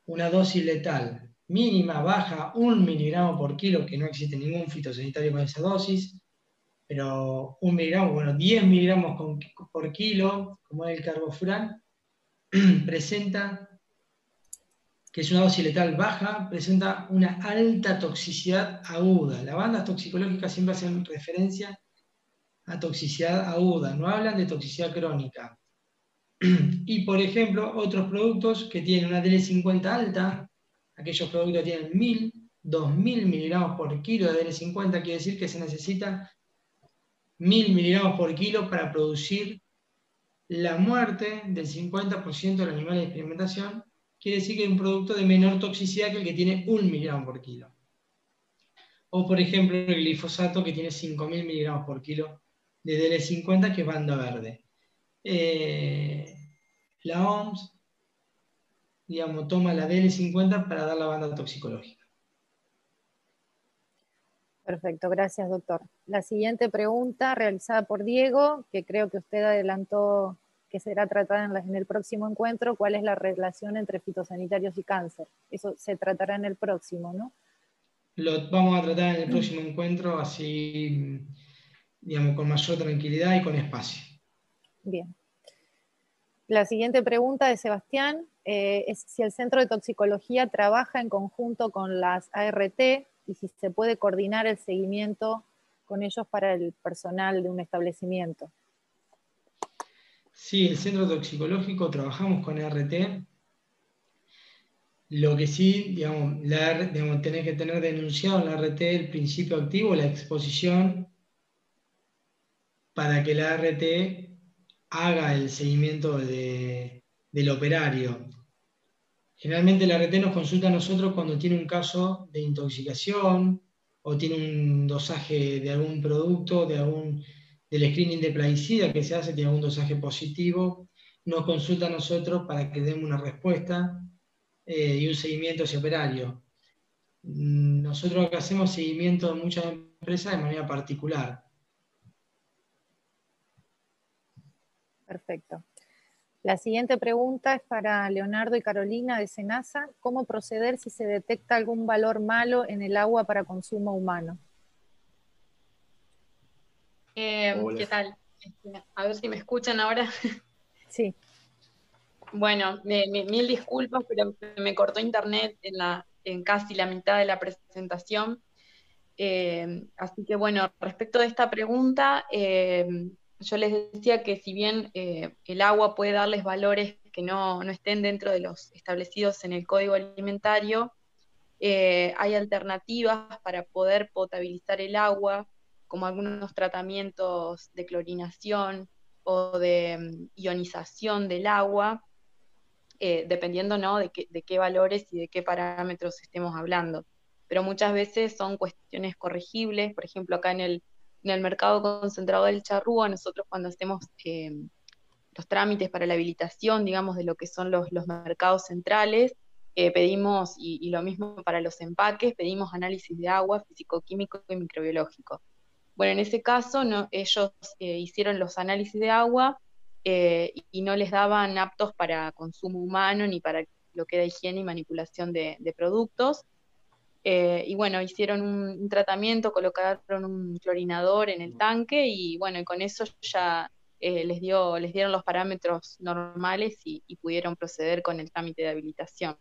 una dosis letal mínima, baja, un miligramo por kilo, que no existe ningún fitosanitario con esa dosis, pero un miligramo, bueno, 10 miligramos por kilo, como es el carbofurán, presenta que es una dosis letal baja, presenta una alta toxicidad aguda. Las bandas toxicológicas siempre hacen referencia a toxicidad aguda, no hablan de toxicidad crónica. Y, por ejemplo, otros productos que tienen una DL50 alta, aquellos productos que tienen 1000, 2000 miligramos por kilo de DL50, quiere decir que se necesita 1000 miligramos por kilo para producir la muerte del 50% de los animales de experimentación quiere decir que es un producto de menor toxicidad que el que tiene un miligramo por kilo. O, por ejemplo, el glifosato que tiene 5.000 miligramos por kilo de DL50, que es banda verde. Eh, la OMS, digamos, toma la DL50 para dar la banda toxicológica. Perfecto, gracias doctor. La siguiente pregunta realizada por Diego, que creo que usted adelantó que será tratada en, el próximo encuentro, ¿cuál es la relación entre fitosanitarios y cáncer? Eso se tratará en el próximo, ¿no? Lo vamos a tratar en el próximo encuentro, así, digamos, con mayor tranquilidad y con espacio. Bien. La siguiente pregunta de Sebastián eh, es si el Centro de Toxicología trabaja en conjunto con las ART y si se puede coordinar el seguimiento con ellos para el personal de un establecimiento. Sí, el centro toxicológico trabajamos con ART. Lo que sí, digamos, la, digamos, tenés que tener denunciado en la RT el principio activo, la exposición, para que la ART haga el seguimiento del operario. Generalmente la RT nos consulta a nosotros cuando tiene un caso de intoxicación o tiene un dosaje de algún producto, de algún, del screening de plaguicida que se hace, tiene algún dosaje positivo, nos consulta a nosotros para que demos una respuesta eh, y un seguimiento ese operario. Nosotros acá hacemos seguimiento de muchas empresas de manera particular. Perfecto. La siguiente pregunta es para Leonardo y Carolina de Senasa. ¿Cómo proceder si se detecta algún valor malo en el agua para consumo humano? Eh, ¿Qué tal? Este, a ver si me escuchan ahora. Sí. Bueno, mil disculpas, pero me cortó internet en, la, en casi la mitad de la presentación. Eh, así que bueno, respecto de esta pregunta, eh, yo les decía que si bien eh, el agua puede darles valores que no, estén dentro de los establecidos en el código alimentario, eh, hay alternativas para poder potabilizar el agua, como algunos tratamientos de clorinación o de mm, ionización del agua, eh, dependiendo ¿no? de, de qué valores y de qué parámetros estemos hablando. Pero muchas veces son cuestiones corregibles, por ejemplo, acá en el en el mercado concentrado del charrúa, nosotros cuando hacemos eh, los trámites para la habilitación, digamos, de lo que son los, mercados centrales, eh, pedimos, y, lo mismo para los empaques, pedimos análisis de agua, físico-químico y microbiológico. Bueno, en ese caso ellos eh, hicieron los análisis de agua y no les daban aptos para consumo humano ni para lo que era higiene y manipulación de productos, eh, y bueno, hicieron un, tratamiento, colocaron un clorinador en el tanque y bueno, con eso ya eh, les, dio, les dieron los parámetros normales y, pudieron proceder con el trámite de habilitación.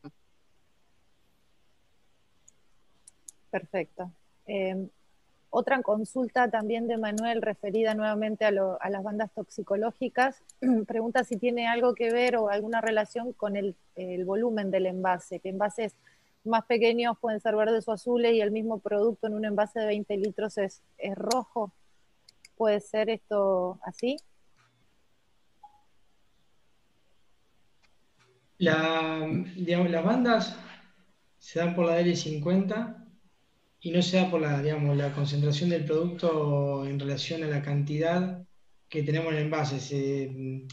Perfecto. Em, otra consulta también de Manuel referida nuevamente a, las bandas toxicológicas. Pregunta si tiene algo que ver o alguna relación con el, el volumen del envase. ¿Qué envases más pequeños pueden ser verdes o azules y el mismo producto en un envase de 20 litros es, rojo. ¿Puede ser esto así? las bandas se dan por la L50 y no se da por la, digamos, la concentración del producto en relación a la cantidad que tenemos en el envase.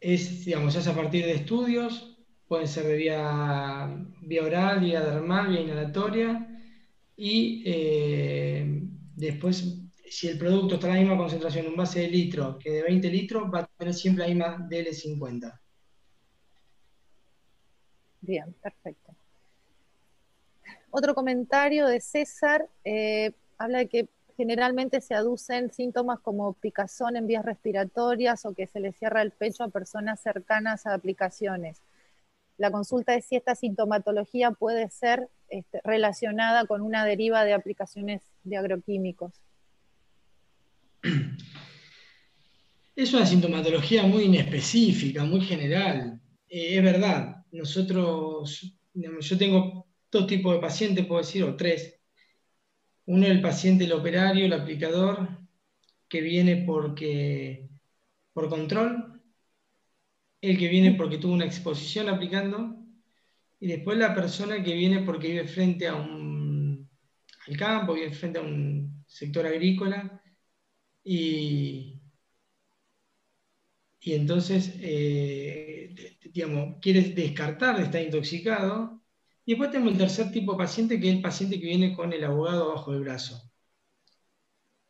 es, digamos, es a partir de estudios pueden ser de vía, vía oral, vía dermal, vía inhalatoria, y eh, después, si el producto está en la misma concentración en un base de litro que de 20 litros, va a tener siempre la misma DL50. Bien, perfecto. Otro comentario de César, eh, habla de que generalmente se aducen síntomas como picazón en vías respiratorias o que se le cierra el pecho a personas cercanas a aplicaciones. La consulta es si esta sintomatología puede ser este, relacionada con una deriva de aplicaciones de agroquímicos. Es una sintomatología muy inespecífica, muy general. Eh, es verdad, nosotros, yo tengo dos tipos de pacientes, puedo decir, o tres. Uno el paciente, el operario, el aplicador, que viene porque, por control, el que viene porque tuvo una exposición aplicando, y después la persona que viene porque vive frente a un, al campo, vive frente a un sector agrícola, y, y entonces, eh, digamos, quiere descartar de estar intoxicado, Y después tenemos el tercer tipo de paciente, que es el paciente que viene con el abogado bajo el brazo,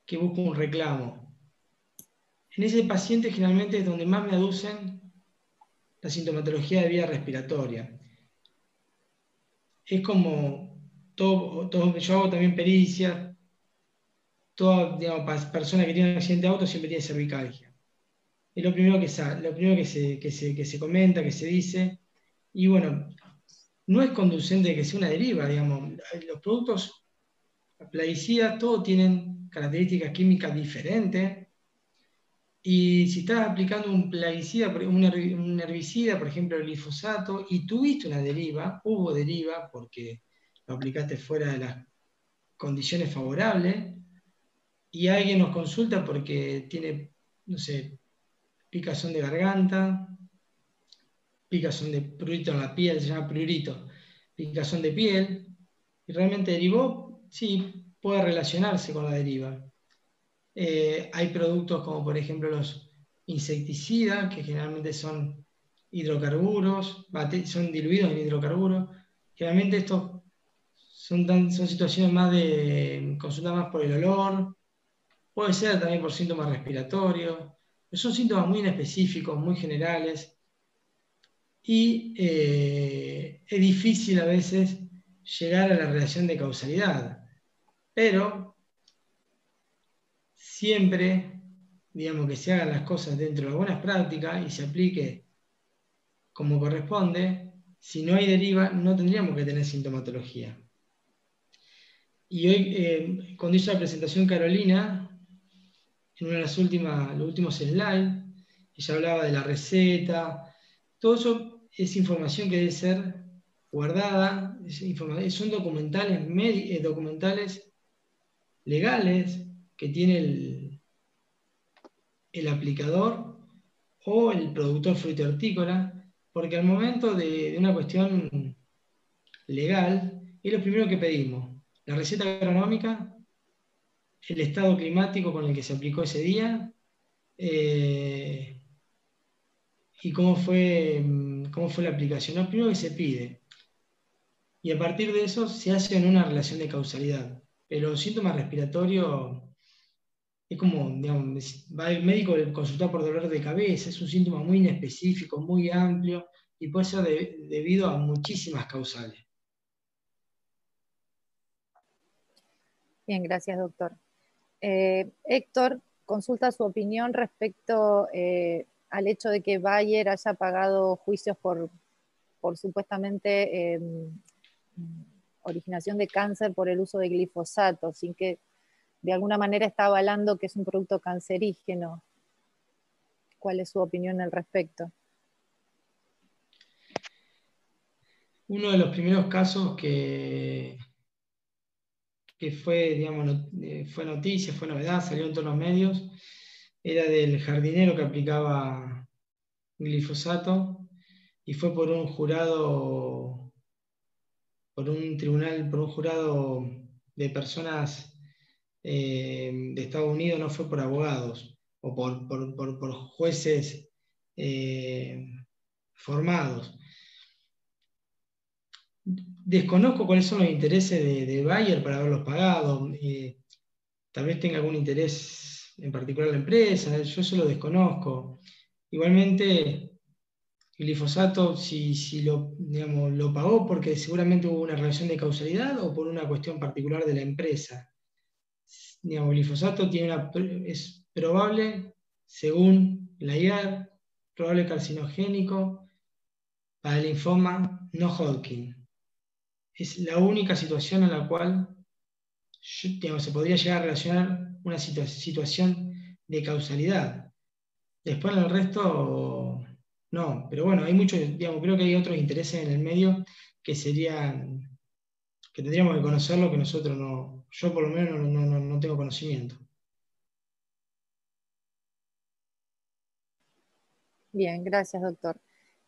que busca un reclamo. En ese paciente generalmente es donde más me aducen la sintomatología de vía respiratoria. Es como todo, todo yo hago también pericia, toda persona que tiene un accidente de auto siempre tiene cervicalgia. Es lo primero que, lo primero que, se, que, se, que se comenta, que se dice. Y bueno, no es conducente que sea una deriva, digamos. Los productos plaguicidas, todos tienen características químicas diferentes. Y si estás aplicando un plaguicida, un herbicida, por ejemplo el glifosato, y tuviste una deriva, hubo deriva porque lo aplicaste fuera de las condiciones favorables, y alguien nos consulta porque tiene, no sé, picazón de garganta, picazón de prurito en la piel, se llama prurito, picazón de piel, y realmente derivó, sí, puede relacionarse con la deriva. Eh, hay productos como por ejemplo los insecticidas, que generalmente son hidrocarburos, son diluidos en hidrocarburos. Generalmente estos son, son situaciones más de consulta más por el olor, puede ser también por síntomas respiratorios, son síntomas muy inespecíficos, muy generales, y eh, es difícil a veces llegar a la relación de causalidad, pero siempre, digamos, que se hagan las cosas dentro de buenas prácticas y se aplique como corresponde, si no hay deriva, no tendríamos que tener sintomatología. Y hoy, eh, cuando hizo la presentación Carolina, en una de las últimas, los últimos slides, ella hablaba de la receta, todo eso es información que debe ser guardada, son documentales, eh, documentales legales que tiene el, el aplicador o el productor hortícola, porque al momento de, de, una cuestión legal, es lo primero que pedimos, la receta agronómica el estado climático con el que se aplicó ese día eh, y cómo fue, cómo fue la aplicación. Lo primero que se pide. Y a partir de eso se hace en una relación de causalidad. Pero síntomas respiratorios es como, digamos, va el médico consultar por dolor de cabeza, es un síntoma muy inespecífico, muy amplio y puede ser debido a muchísimas causales. Bien, gracias, doctor. Eh, Héctor consulta su opinión respecto eh, al hecho de que Bayer haya pagado juicios por, supuestamente em, originación de cáncer por el uso de glifosato, sin que de alguna manera está avalando que es un producto cancerígeno. ¿Cuál es su opinión al respecto? Uno de los primeros casos que, que fue, digamos, eh, fue noticia, fue novedad, salió en todos los medios, era del jardinero que aplicaba glifosato y fue por un jurado, por un tribunal, por un jurado de personas eh, de Estados Unidos, no fue por abogados o por, jueces eh, formados desconozco cuáles son los intereses de, Bayer para haberlos pagado. Eh, tal vez tenga algún interés en particular la empresa, yo eso lo desconozco. Igualmente, glifosato, si, si lo, lo pagó porque seguramente hubo una relación de causalidad o por una cuestión particular de la empresa. Digamos, glifosato tiene una, es probable, según la IAR, probable carcinogénico para el linfoma no Hodgkin es la única situación en la cual se podría llegar a relacionar una situación de causalidad. Después en el resto, no. Pero bueno, hay muchos, digamos, creo que hay otros intereses en el medio que serían, que tendríamos que conocerlo que nosotros no, yo por lo menos no tengo conocimiento. Bien, gracias, doctor.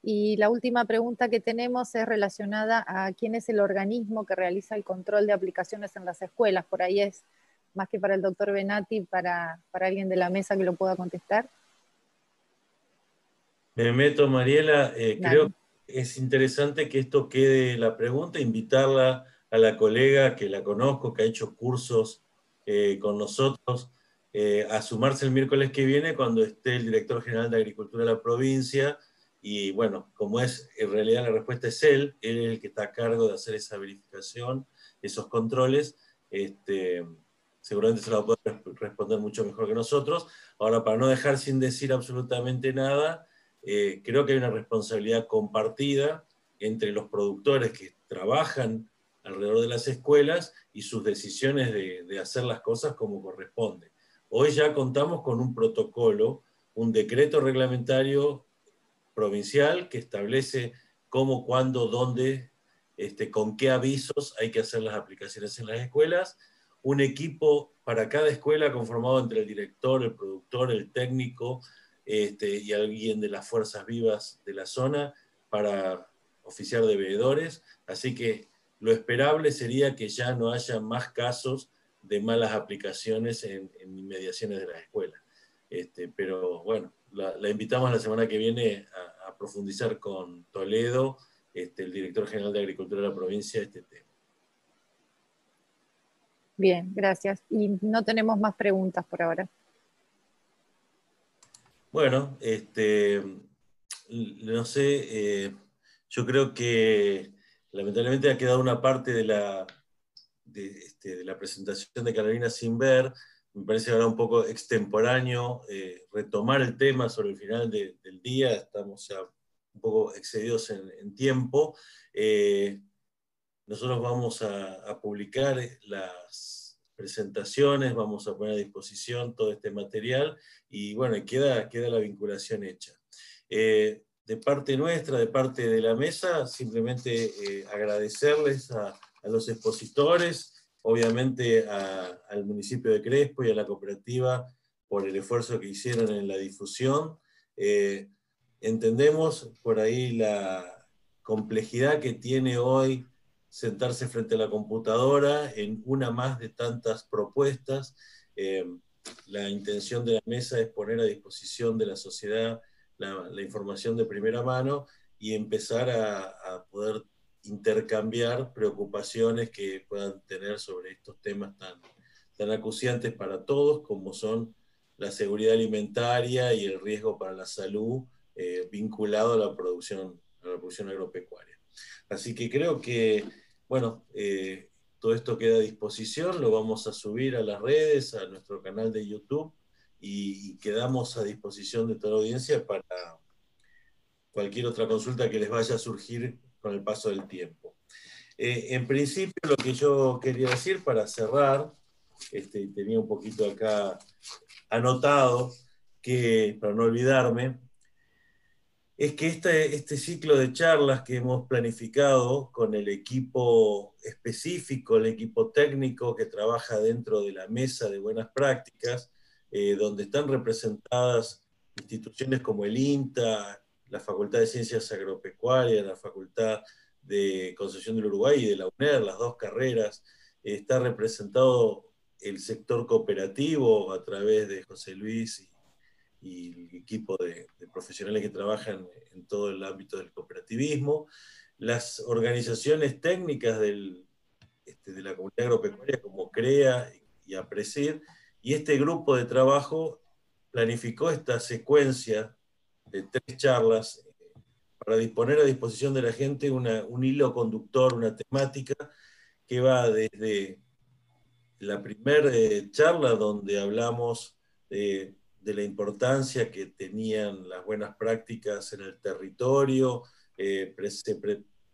Y la última pregunta que tenemos es relacionada a quién es el organismo que realiza el control de aplicaciones en las escuelas. Por ahí es más que para el doctor Benati, para, para alguien de la mesa que lo pueda contestar. Me meto, Mariela. Eh, creo es interesante que esto quede la pregunta, invitarla a la colega que la conozco, que ha hecho cursos eh, con nosotros, eh, a sumarse el miércoles que viene cuando esté el director general de Agricultura de la provincia. Y bueno, como es, en realidad la respuesta es él, él es el que está a cargo de hacer esa verificación, esos controles. Este, seguramente se lo va a poder responder mucho mejor que nosotros. Ahora, para no dejar sin decir absolutamente nada, eh, creo que hay una responsabilidad compartida entre los productores que trabajan alrededor de las escuelas y sus decisiones de, hacer las cosas como corresponde. Hoy ya contamos con un protocolo, un decreto reglamentario provincial que establece cómo, cuándo, dónde, este, con qué avisos hay que hacer las aplicaciones en las escuelas, un equipo para cada escuela conformado entre el director, el productor, el técnico, este, y alguien de las fuerzas vivas de la zona para oficiar de veedores. Así que lo esperable sería que ya no haya más casos de malas aplicaciones en, inmediaciones de la escuela. Este, pero bueno, la, invitamos la semana que viene a, profundizar con Toledo, este, el director general de Agricultura de la provincia, este tema. Bien, gracias. Y no tenemos más preguntas por ahora. Bueno, este, no sé, eh, yo creo que lamentablemente ha quedado una parte de la, de, este, la presentación de Carolina sin ver. Me parece ahora un poco extemporáneo eh, retomar el tema sobre el final del día. Estamos ya un poco excedidos en, tiempo. Eh, nosotros vamos a, a publicar las presentaciones, vamos a poner a disposición todo este material y bueno, queda, queda la vinculación hecha. Eh, de parte nuestra, de parte de la mesa, simplemente eh, agradecerles a, los expositores, obviamente al municipio de Crespo y a la cooperativa por el esfuerzo que hicieron en la difusión. Eh, entendemos por ahí la complejidad que tiene hoy sentarse frente a la computadora en una más de tantas propuestas. Eh, la intención de la mesa es poner a disposición de la sociedad la, información de primera mano y empezar a, poder intercambiar preocupaciones que puedan tener sobre estos temas tan, tan acuciantes para todos como son la seguridad alimentaria y el riesgo para la salud eh, vinculado a la producción, a la producción agropecuaria. Así que creo que bueno, eh, todo esto queda a disposición, lo vamos a subir a las redes, a nuestro canal de YouTube y, quedamos a disposición de toda la audiencia para cualquier otra consulta que les vaya a surgir con el paso del tiempo. Eh, en principio, lo que yo quería decir para cerrar, este, tenía un poquito acá anotado, que para no olvidarme, es que este, este ciclo de charlas que hemos planificado con el equipo específico, el equipo técnico que trabaja dentro de la mesa de buenas prácticas, eh, donde están representadas instituciones como el INTA, la Facultad de Ciencias Agropecuarias, la Facultad de Concesión del Uruguay y de la UNER, las dos carreras, está representado el sector cooperativo a través de José Luis y y el equipo de, profesionales que trabajan en todo el ámbito del cooperativismo, las organizaciones técnicas del, este, de la comunidad agropecuaria como CREA y APRESIR, y este grupo de trabajo planificó esta secuencia de tres charlas eh, para disponer a disposición de la gente un hilo conductor, una temática que va desde la primera eh, charla donde hablamos de de la importancia que tenían las buenas prácticas en el territorio, eh,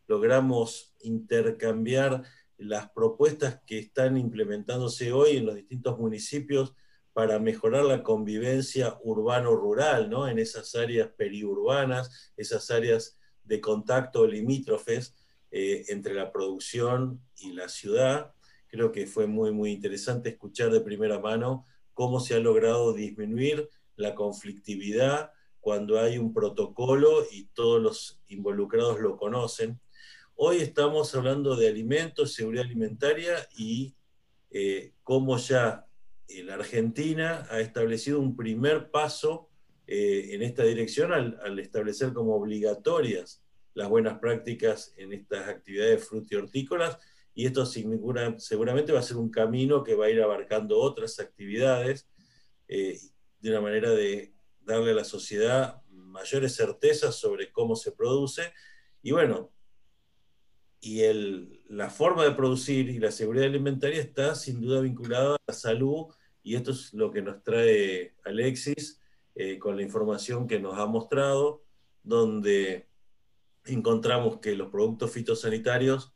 logramos intercambiar las propuestas que están implementándose hoy en los distintos municipios para mejorar la convivencia urbano-rural, ¿no? en esas áreas periurbanas, esas áreas de contacto limítrofes eh, entre la producción y la ciudad. Creo que fue muy, muy interesante escuchar de primera mano cómo se ha logrado disminuir la conflictividad cuando hay un protocolo y todos los involucrados lo conocen. Hoy estamos hablando de alimentos, seguridad alimentaria y eh, cómo ya la Argentina ha establecido un primer paso eh, en esta dirección al, establecer como obligatorias las buenas prácticas en estas actividades frutihortícolas y esto seguramente va a ser un camino que va a ir abarcando otras actividades eh, de una manera de darle a la sociedad mayores certezas sobre cómo se produce. Y bueno, y el, la forma de producir y la seguridad alimentaria está sin duda vinculada a la salud y esto es lo que nos trae Alexis eh, con la información que nos ha mostrado, donde encontramos que los productos fitosanitarios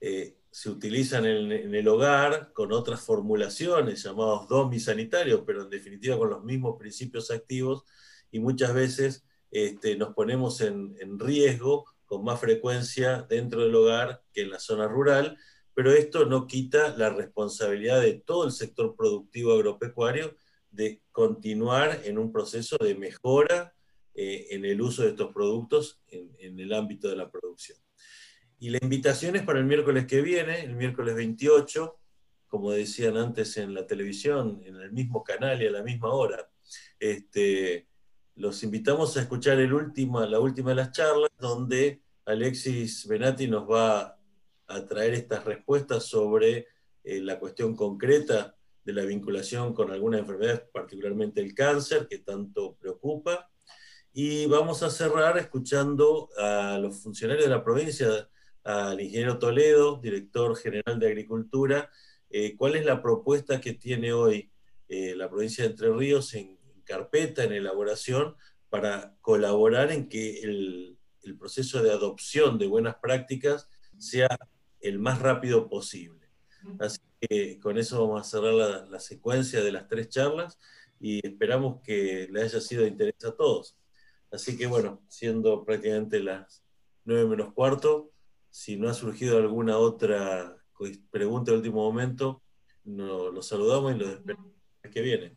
eh, se utilizan en, el hogar con otras formulaciones llamados domisanitarios, pero en definitiva con los mismos principios activos y muchas veces este, nos ponemos en riesgo con más frecuencia dentro del hogar que en la zona rural, pero esto no quita la responsabilidad de todo el sector productivo agropecuario de continuar en un proceso de mejora eh, en el uso de estos productos en, en, el ámbito de la producción. Y la invitación es para el miércoles que viene, el miércoles 28, como decían antes en la televisión, en el mismo canal y a la misma hora. Este, los invitamos a escuchar la última de las charlas, donde Alexis Benati nos va a traer estas respuestas sobre eh, la cuestión concreta de la vinculación con algunas enfermedades, particularmente el cáncer, que tanto preocupa. Y vamos a cerrar escuchando a los funcionarios de la provincia, al ingeniero Toledo, director general de Agricultura, eh, cuál es la propuesta que tiene hoy eh, la provincia de Entre Ríos en, carpeta, en elaboración, para colaborar en que el, el proceso de adopción de buenas prácticas sea el más rápido posible. Así que con eso vamos a cerrar la, la, secuencia de las tres charlas y esperamos que les haya sido de interés a todos. Así que bueno, siendo prácticamente las nueve menos cuarto, si no ha surgido alguna otra pregunta de último momento, nos los saludamos y los esperamos que viene.